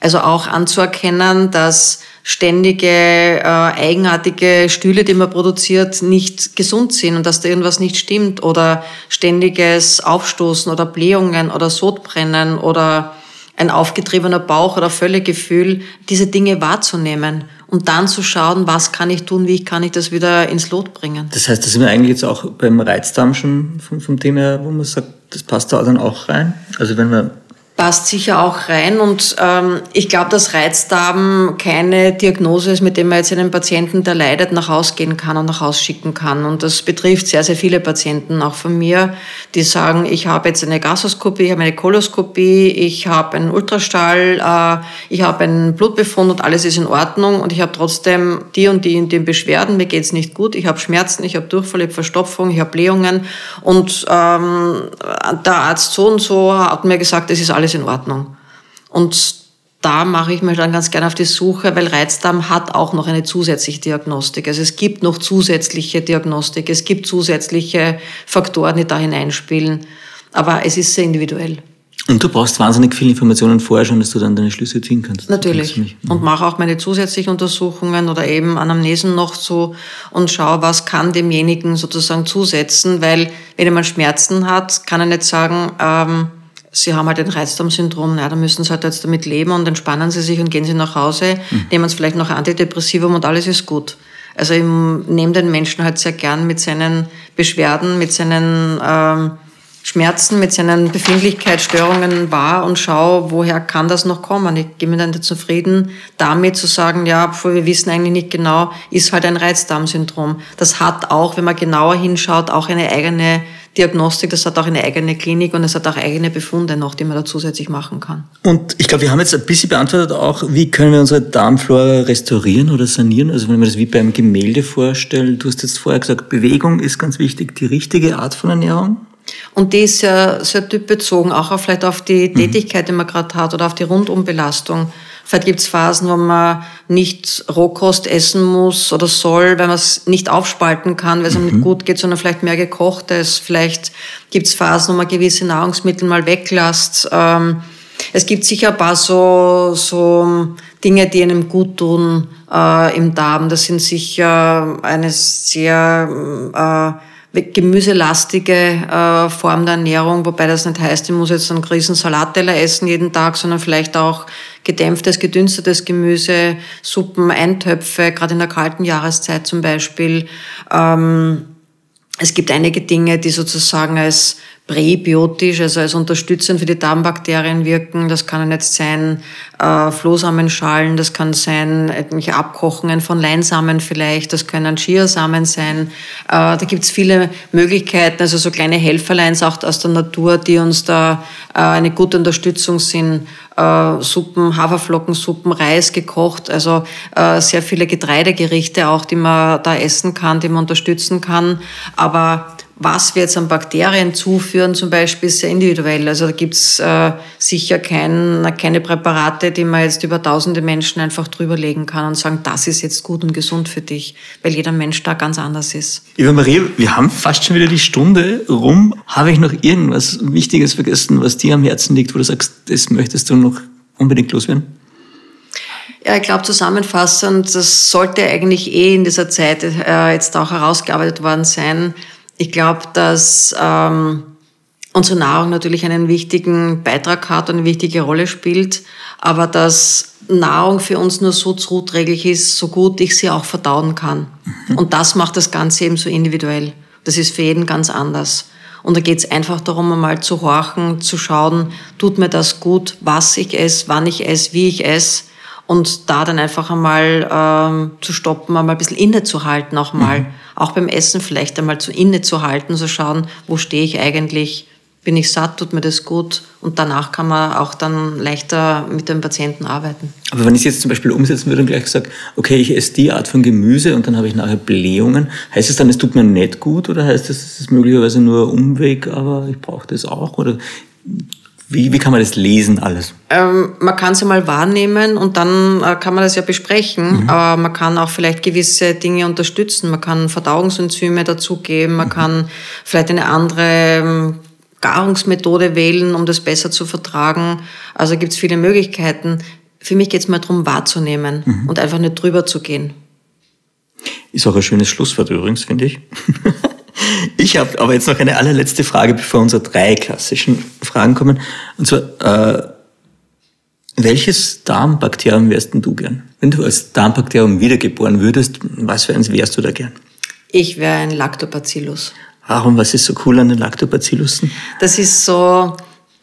Also auch anzuerkennen, dass ständige äh, eigenartige Stühle, die man produziert, nicht gesund sind und dass da irgendwas nicht stimmt oder ständiges Aufstoßen oder Blähungen oder Sodbrennen oder ein aufgetriebener Bauch oder Völlegefühl, diese Dinge wahrzunehmen und dann zu schauen, was kann ich tun, wie kann ich das wieder ins Lot bringen. Das heißt, da sind wir eigentlich jetzt auch beim Reizdarm schon vom, vom Thema wo man sagt, das passt da dann auch rein. Also wenn man passt sicher auch rein. Und ähm, ich glaube, dass Reizdarm keine Diagnose ist, mit dem man jetzt einen Patienten, der leidet, nach Hause gehen kann und nach Hause schicken kann. Und das betrifft sehr, sehr viele Patienten, auch von mir, die sagen, ich habe jetzt eine Gasoskopie, ich habe eine Koloskopie, ich habe einen Ultraschall, äh, ich habe einen Blutbefund und alles ist in Ordnung. Und ich habe trotzdem die und die und die Beschwerden, mir geht's nicht gut, ich habe Schmerzen, ich habe Durchfall, ich habe Verstopfung, ich habe Blähungen. Und ähm, der Arzt so und so hat mir gesagt, es ist alles alles in Ordnung. Und da mache ich mir dann ganz gerne auf die Suche, weil Reizdarm hat auch noch eine zusätzliche Diagnostik. Also es gibt noch zusätzliche Diagnostik, es gibt zusätzliche Faktoren, die da hineinspielen. Aber es ist sehr individuell. Und du brauchst wahnsinnig viele Informationen vorher schon, dass du dann deine Schlüsse ziehen kannst. Natürlich. Mhm. Und mache auch meine zusätzlichen Untersuchungen oder eben Anamnesen noch so und schaue, was kann demjenigen sozusagen zusetzen, weil wenn mal Schmerzen hat, kann er nicht sagen, ähm, Sie haben halt ein Reizdarmsyndrom, ja, da müssen Sie halt jetzt damit leben und entspannen Sie sich und gehen Sie nach Hause, mhm. nehmen Sie vielleicht noch Antidepressivum und alles ist gut. Also ich nehme den Menschen halt sehr gern mit seinen Beschwerden, mit seinen ähm, Schmerzen, mit seinen Befindlichkeitsstörungen wahr und schaue, woher kann das noch kommen. Ich gehe mir dann zufrieden damit zu sagen, ja, obwohl wir wissen eigentlich nicht genau, ist halt ein Reizdarmsyndrom. Das hat auch, wenn man genauer hinschaut, auch eine eigene Diagnostik, das hat auch eine eigene Klinik und es hat auch eigene Befunde noch, die man da zusätzlich machen kann. Und ich glaube, wir haben jetzt ein bisschen beantwortet auch, wie können wir unsere Darmflora restaurieren oder sanieren? Also wenn man das wie beim Gemälde vorstellt, du hast jetzt vorher gesagt, Bewegung ist ganz wichtig, die richtige Art von Ernährung. Und die ist sehr, sehr typbezogen, auch auf, vielleicht auf die mhm. Tätigkeit, die man gerade hat oder auf die Rundumbelastung. Vielleicht gibt es Phasen, wo man nicht Rohkost essen muss oder soll, weil man es nicht aufspalten kann, weil es einem nicht mhm. gut geht, sondern vielleicht mehr gekochtes. Vielleicht gibt es Phasen, wo man gewisse Nahrungsmittel mal weglässt. Ähm, es gibt sicher ein paar so, so Dinge, die einem gut tun äh, im Darm. Das sind sicher eine sehr... Äh, gemüselastige äh, Form der Ernährung, wobei das nicht heißt, ich muss jetzt einen riesen Salatteller essen jeden Tag, sondern vielleicht auch gedämpftes, gedünstetes Gemüse, Suppen, Eintöpfe, gerade in der kalten Jahreszeit zum Beispiel. Ähm, es gibt einige Dinge, die sozusagen als präbiotisch, also als unterstützend für die Darmbakterien wirken. Das kann jetzt sein äh, Flohsamenschalen, das kann sein irgendwelche Abkochungen von Leinsamen vielleicht, das können Chiasamen sein. Äh, da gibt's viele Möglichkeiten, also so kleine Helferleins auch aus der Natur, die uns da äh, eine gute Unterstützung sind. Äh, Suppen, Haferflockensuppen, Reis gekocht, also äh, sehr viele Getreidegerichte auch, die man da essen kann, die man unterstützen kann. Aber was wir jetzt an Bakterien zuführen, zum Beispiel, ist sehr individuell. Also da gibt's äh, sicher kein, keine Präparate, die man jetzt über tausende Menschen einfach drüberlegen kann und sagen, das ist jetzt gut und gesund für dich, weil jeder Mensch da ganz anders ist. Eva Maria, wir haben fast schon wieder die Stunde rum. Habe ich noch irgendwas Wichtiges vergessen, was dir am Herzen liegt, wo du sagst, das möchtest du noch unbedingt loswerden? Ja, ich glaube zusammenfassend, das sollte eigentlich eh in dieser Zeit äh, jetzt auch herausgearbeitet worden sein, ich glaube, dass ähm, unsere Nahrung natürlich einen wichtigen Beitrag hat und eine wichtige Rolle spielt, aber dass Nahrung für uns nur so zuträglich ist, so gut ich sie auch verdauen kann. Mhm. Und das macht das Ganze eben so individuell. Das ist für jeden ganz anders. Und da geht es einfach darum, einmal zu horchen, zu schauen, tut mir das gut, was ich esse, wann ich esse, wie ich esse und da dann einfach einmal ähm, zu stoppen, einmal ein bisschen innezuhalten auch mal. Mhm. Auch beim Essen vielleicht einmal zu innezuhalten, zu schauen, wo stehe ich eigentlich, bin ich satt, tut mir das gut und danach kann man auch dann leichter mit dem Patienten arbeiten. Aber wenn ich es jetzt zum Beispiel umsetzen würde und gleich sage, okay, ich esse die Art von Gemüse und dann habe ich nachher Blähungen, heißt es dann, es tut mir nicht gut oder heißt es, es ist möglicherweise nur Umweg, aber ich brauche das auch? Oder wie, wie kann man das lesen alles? Ähm, man kann es ja mal wahrnehmen und dann äh, kann man das ja besprechen. Mhm. Aber man kann auch vielleicht gewisse Dinge unterstützen. Man kann Verdauungsenzyme dazugeben. Man mhm. kann vielleicht eine andere ähm, Garungsmethode wählen, um das besser zu vertragen. Also gibt es viele Möglichkeiten. Für mich geht es mal darum, wahrzunehmen mhm. und einfach nicht drüber zu gehen. Ist auch ein schönes Schlusswort übrigens, finde ich. Ich habe aber jetzt noch eine allerletzte Frage, bevor unsere drei klassischen Fragen kommen. Und zwar, äh, welches Darmbakterium wärst denn du gern? Wenn du als Darmbakterium wiedergeboren würdest, was für eins wärst du da gern? Ich wäre ein Lactobacillus. Warum? Was ist so cool an den Lactobacillussen? Das ist so,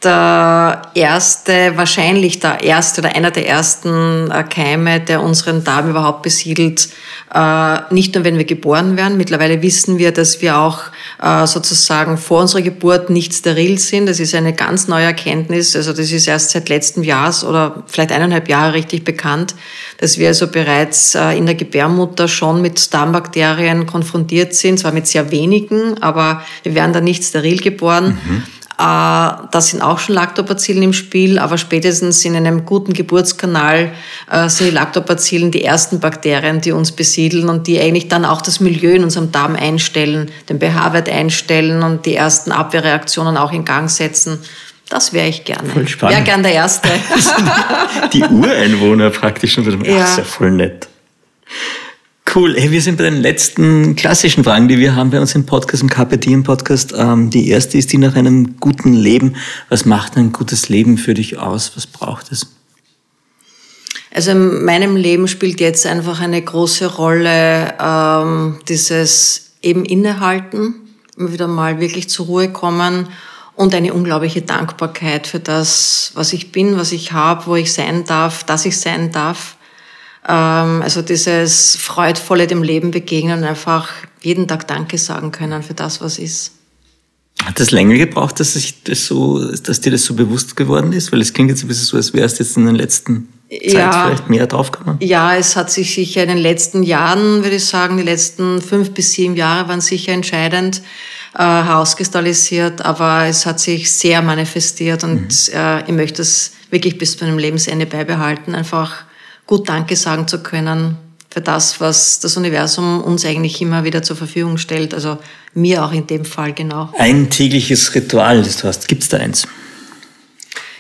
der erste, wahrscheinlich der erste oder einer der ersten äh, Keime, der unseren Darm überhaupt besiedelt. Äh, nicht nur, wenn wir geboren werden. Mittlerweile wissen wir, dass wir auch äh, sozusagen vor unserer Geburt nicht steril sind. Das ist eine ganz neue Erkenntnis. Also das ist erst seit letztem Jahr oder vielleicht eineinhalb Jahre richtig bekannt, dass wir also bereits in der Gebärmutter schon mit Darmbakterien konfrontiert sind. Zwar mit sehr wenigen, aber wir werden da nicht steril geboren. Mhm. Äh, da sind auch schon Lactobacillen im Spiel, aber spätestens in einem guten Geburtskanal äh, sind die Lactobacillen die ersten Bakterien, die uns besiedeln und die eigentlich dann auch das Milieu in unserem Darm einstellen, den pH-Wert einstellen und die ersten Abwehrreaktionen auch in Gang setzen. Das wäre ich gerne. Voll spannend. Wäre gern der Erste. die Ureinwohner praktisch. Ach, ja. ist ja voll nett. Cool. Hey, wir sind bei den letzten klassischen Fragen, die wir haben bei uns im Podcast, im KPD Podcast. Ähm, die erste ist die nach einem guten Leben. Was macht ein gutes Leben für dich aus? Was braucht es? Also in meinem Leben spielt jetzt einfach eine große Rolle ähm, dieses eben innehalten, immer wieder mal wirklich zur Ruhe kommen und eine unglaubliche Dankbarkeit für das, was ich bin, was ich habe, wo ich sein darf, dass ich sein darf. Ähm, also dieses freudvolle dem Leben begegnen und einfach jeden Tag Danke sagen können für das, was ist. Hat das länger gebraucht, dass, ich das so, dass dir das so bewusst geworden ist? Weil es klingt jetzt ein bisschen so, als wärst du jetzt in den letzten Zeit ja, vielleicht mehr draufgekommen. Ja, es hat sich sicher in den letzten Jahren, würde ich sagen, die letzten fünf bis sieben Jahre waren sicher entscheidend äh, herauskristallisiert, aber es hat sich sehr manifestiert und mhm. äh, ich möchte es wirklich bis zu meinem Lebensende beibehalten, einfach gut Danke sagen zu können für das, was das Universum uns eigentlich immer wieder zur Verfügung stellt, also mir auch in dem Fall genau. Ein tägliches Ritual, das du hast, gibt es da eins?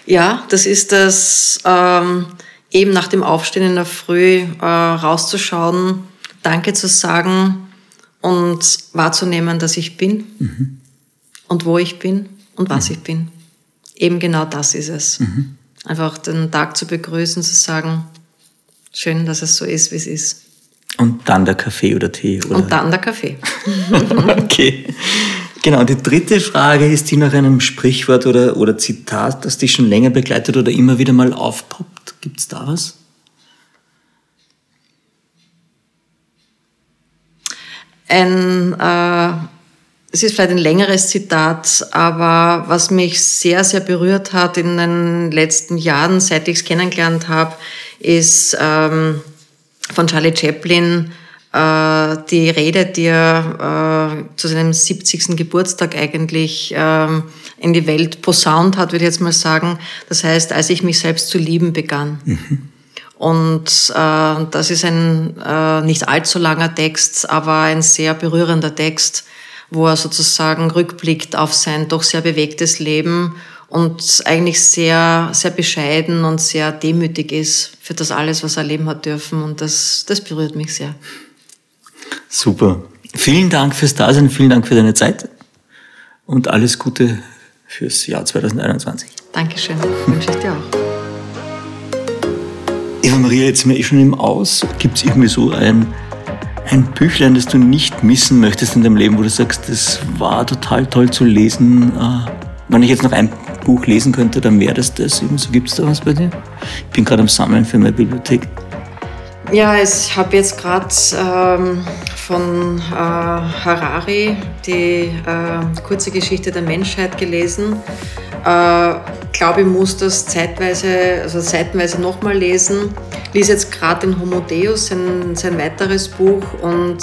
Ja, das ist das, ähm, eben nach dem Aufstehen in der Früh äh, rauszuschauen, Danke zu sagen, und wahrzunehmen, dass ich bin mhm. und wo ich bin und was mhm. ich bin. Eben genau das ist es. Mhm. Einfach den Tag zu begrüßen, zu sagen, schön, dass es so ist, wie es ist. Und dann der Kaffee oder Tee? Oder? Und dann der Kaffee. okay. Genau, die dritte Frage ist die nach einem Sprichwort oder, oder Zitat, das dich schon länger begleitet oder immer wieder mal aufpoppt. Gibt es da was? ein, äh, es ist vielleicht ein längeres Zitat, aber was mich sehr, sehr berührt hat in den letzten Jahren, seit ich es kennengelernt habe, ist ähm, von Charlie Chaplin äh, die Rede, die er äh, zu seinem 70. Geburtstag eigentlich ähm, in die Welt posaunt hat, würde ich jetzt mal sagen. Das heißt, als ich mich selbst zu lieben begann. Mhm. Und äh, das ist ein äh, nicht allzu langer Text, aber ein sehr berührender Text, wo er sozusagen rückblickt auf sein doch sehr bewegtes Leben und eigentlich sehr, sehr bescheiden und sehr demütig ist für das alles, was er erleben hat dürfen. Und das, das berührt mich sehr. Super. Vielen Dank fürs Dasein, vielen Dank für deine Zeit und alles Gute fürs Jahr 2021. Dankeschön, wünsche ich dir auch. Eva Maria, jetzt sind wir eh schon im Aus. Gibt es irgendwie so ein, ein Büchlein, das du nicht missen möchtest in deinem Leben, wo du sagst, das war total toll zu lesen? Äh, wenn ich jetzt noch ein Buch lesen könnte, dann wäre das das. So gibt es da was bei dir? Ich bin gerade am Sammeln für meine Bibliothek. Ja, ich habe jetzt gerade ähm, von äh, Harari die äh, kurze Geschichte der Menschheit gelesen. Äh, glaube, ich muss das zeitweise, also seitenweise nochmal lesen. Lese jetzt gerade den Homo Deus, sein, sein weiteres Buch und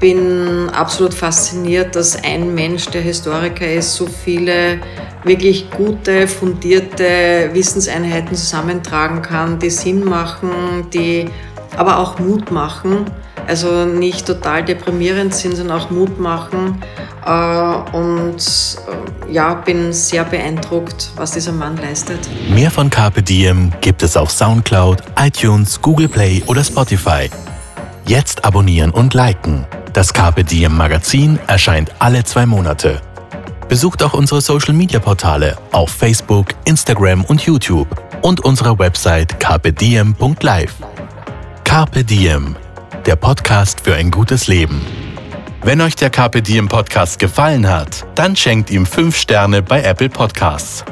bin absolut fasziniert, dass ein Mensch, der Historiker ist, so viele wirklich gute, fundierte Wissenseinheiten zusammentragen kann, die Sinn machen, die aber auch Mut machen. Also nicht total deprimierend sind, sondern auch Mut machen. Äh, und äh, ja, bin sehr beeindruckt, was dieser Mann leistet. Mehr von Carpe Diem gibt es auf Soundcloud, iTunes, Google Play oder Spotify. Jetzt abonnieren und liken. Das Carpe Diem Magazin erscheint alle zwei Monate. Besucht auch unsere Social Media Portale auf Facebook, Instagram und YouTube und unsere Website carpediem.live. Carpe Diem, der Podcast für ein gutes Leben. Wenn euch der Carpe Diem Podcast gefallen hat, dann schenkt ihm 5 Sterne bei Apple Podcasts.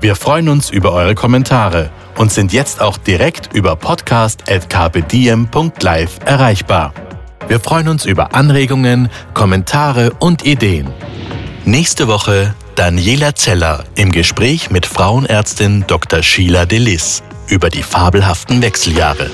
Wir freuen uns über eure Kommentare und sind jetzt auch direkt über podcast.carpediem.live erreichbar. Wir freuen uns über Anregungen, Kommentare und Ideen. Nächste Woche Daniela Zeller im Gespräch mit Frauenärztin Dr. Sheila Delis über die fabelhaften Wechseljahre.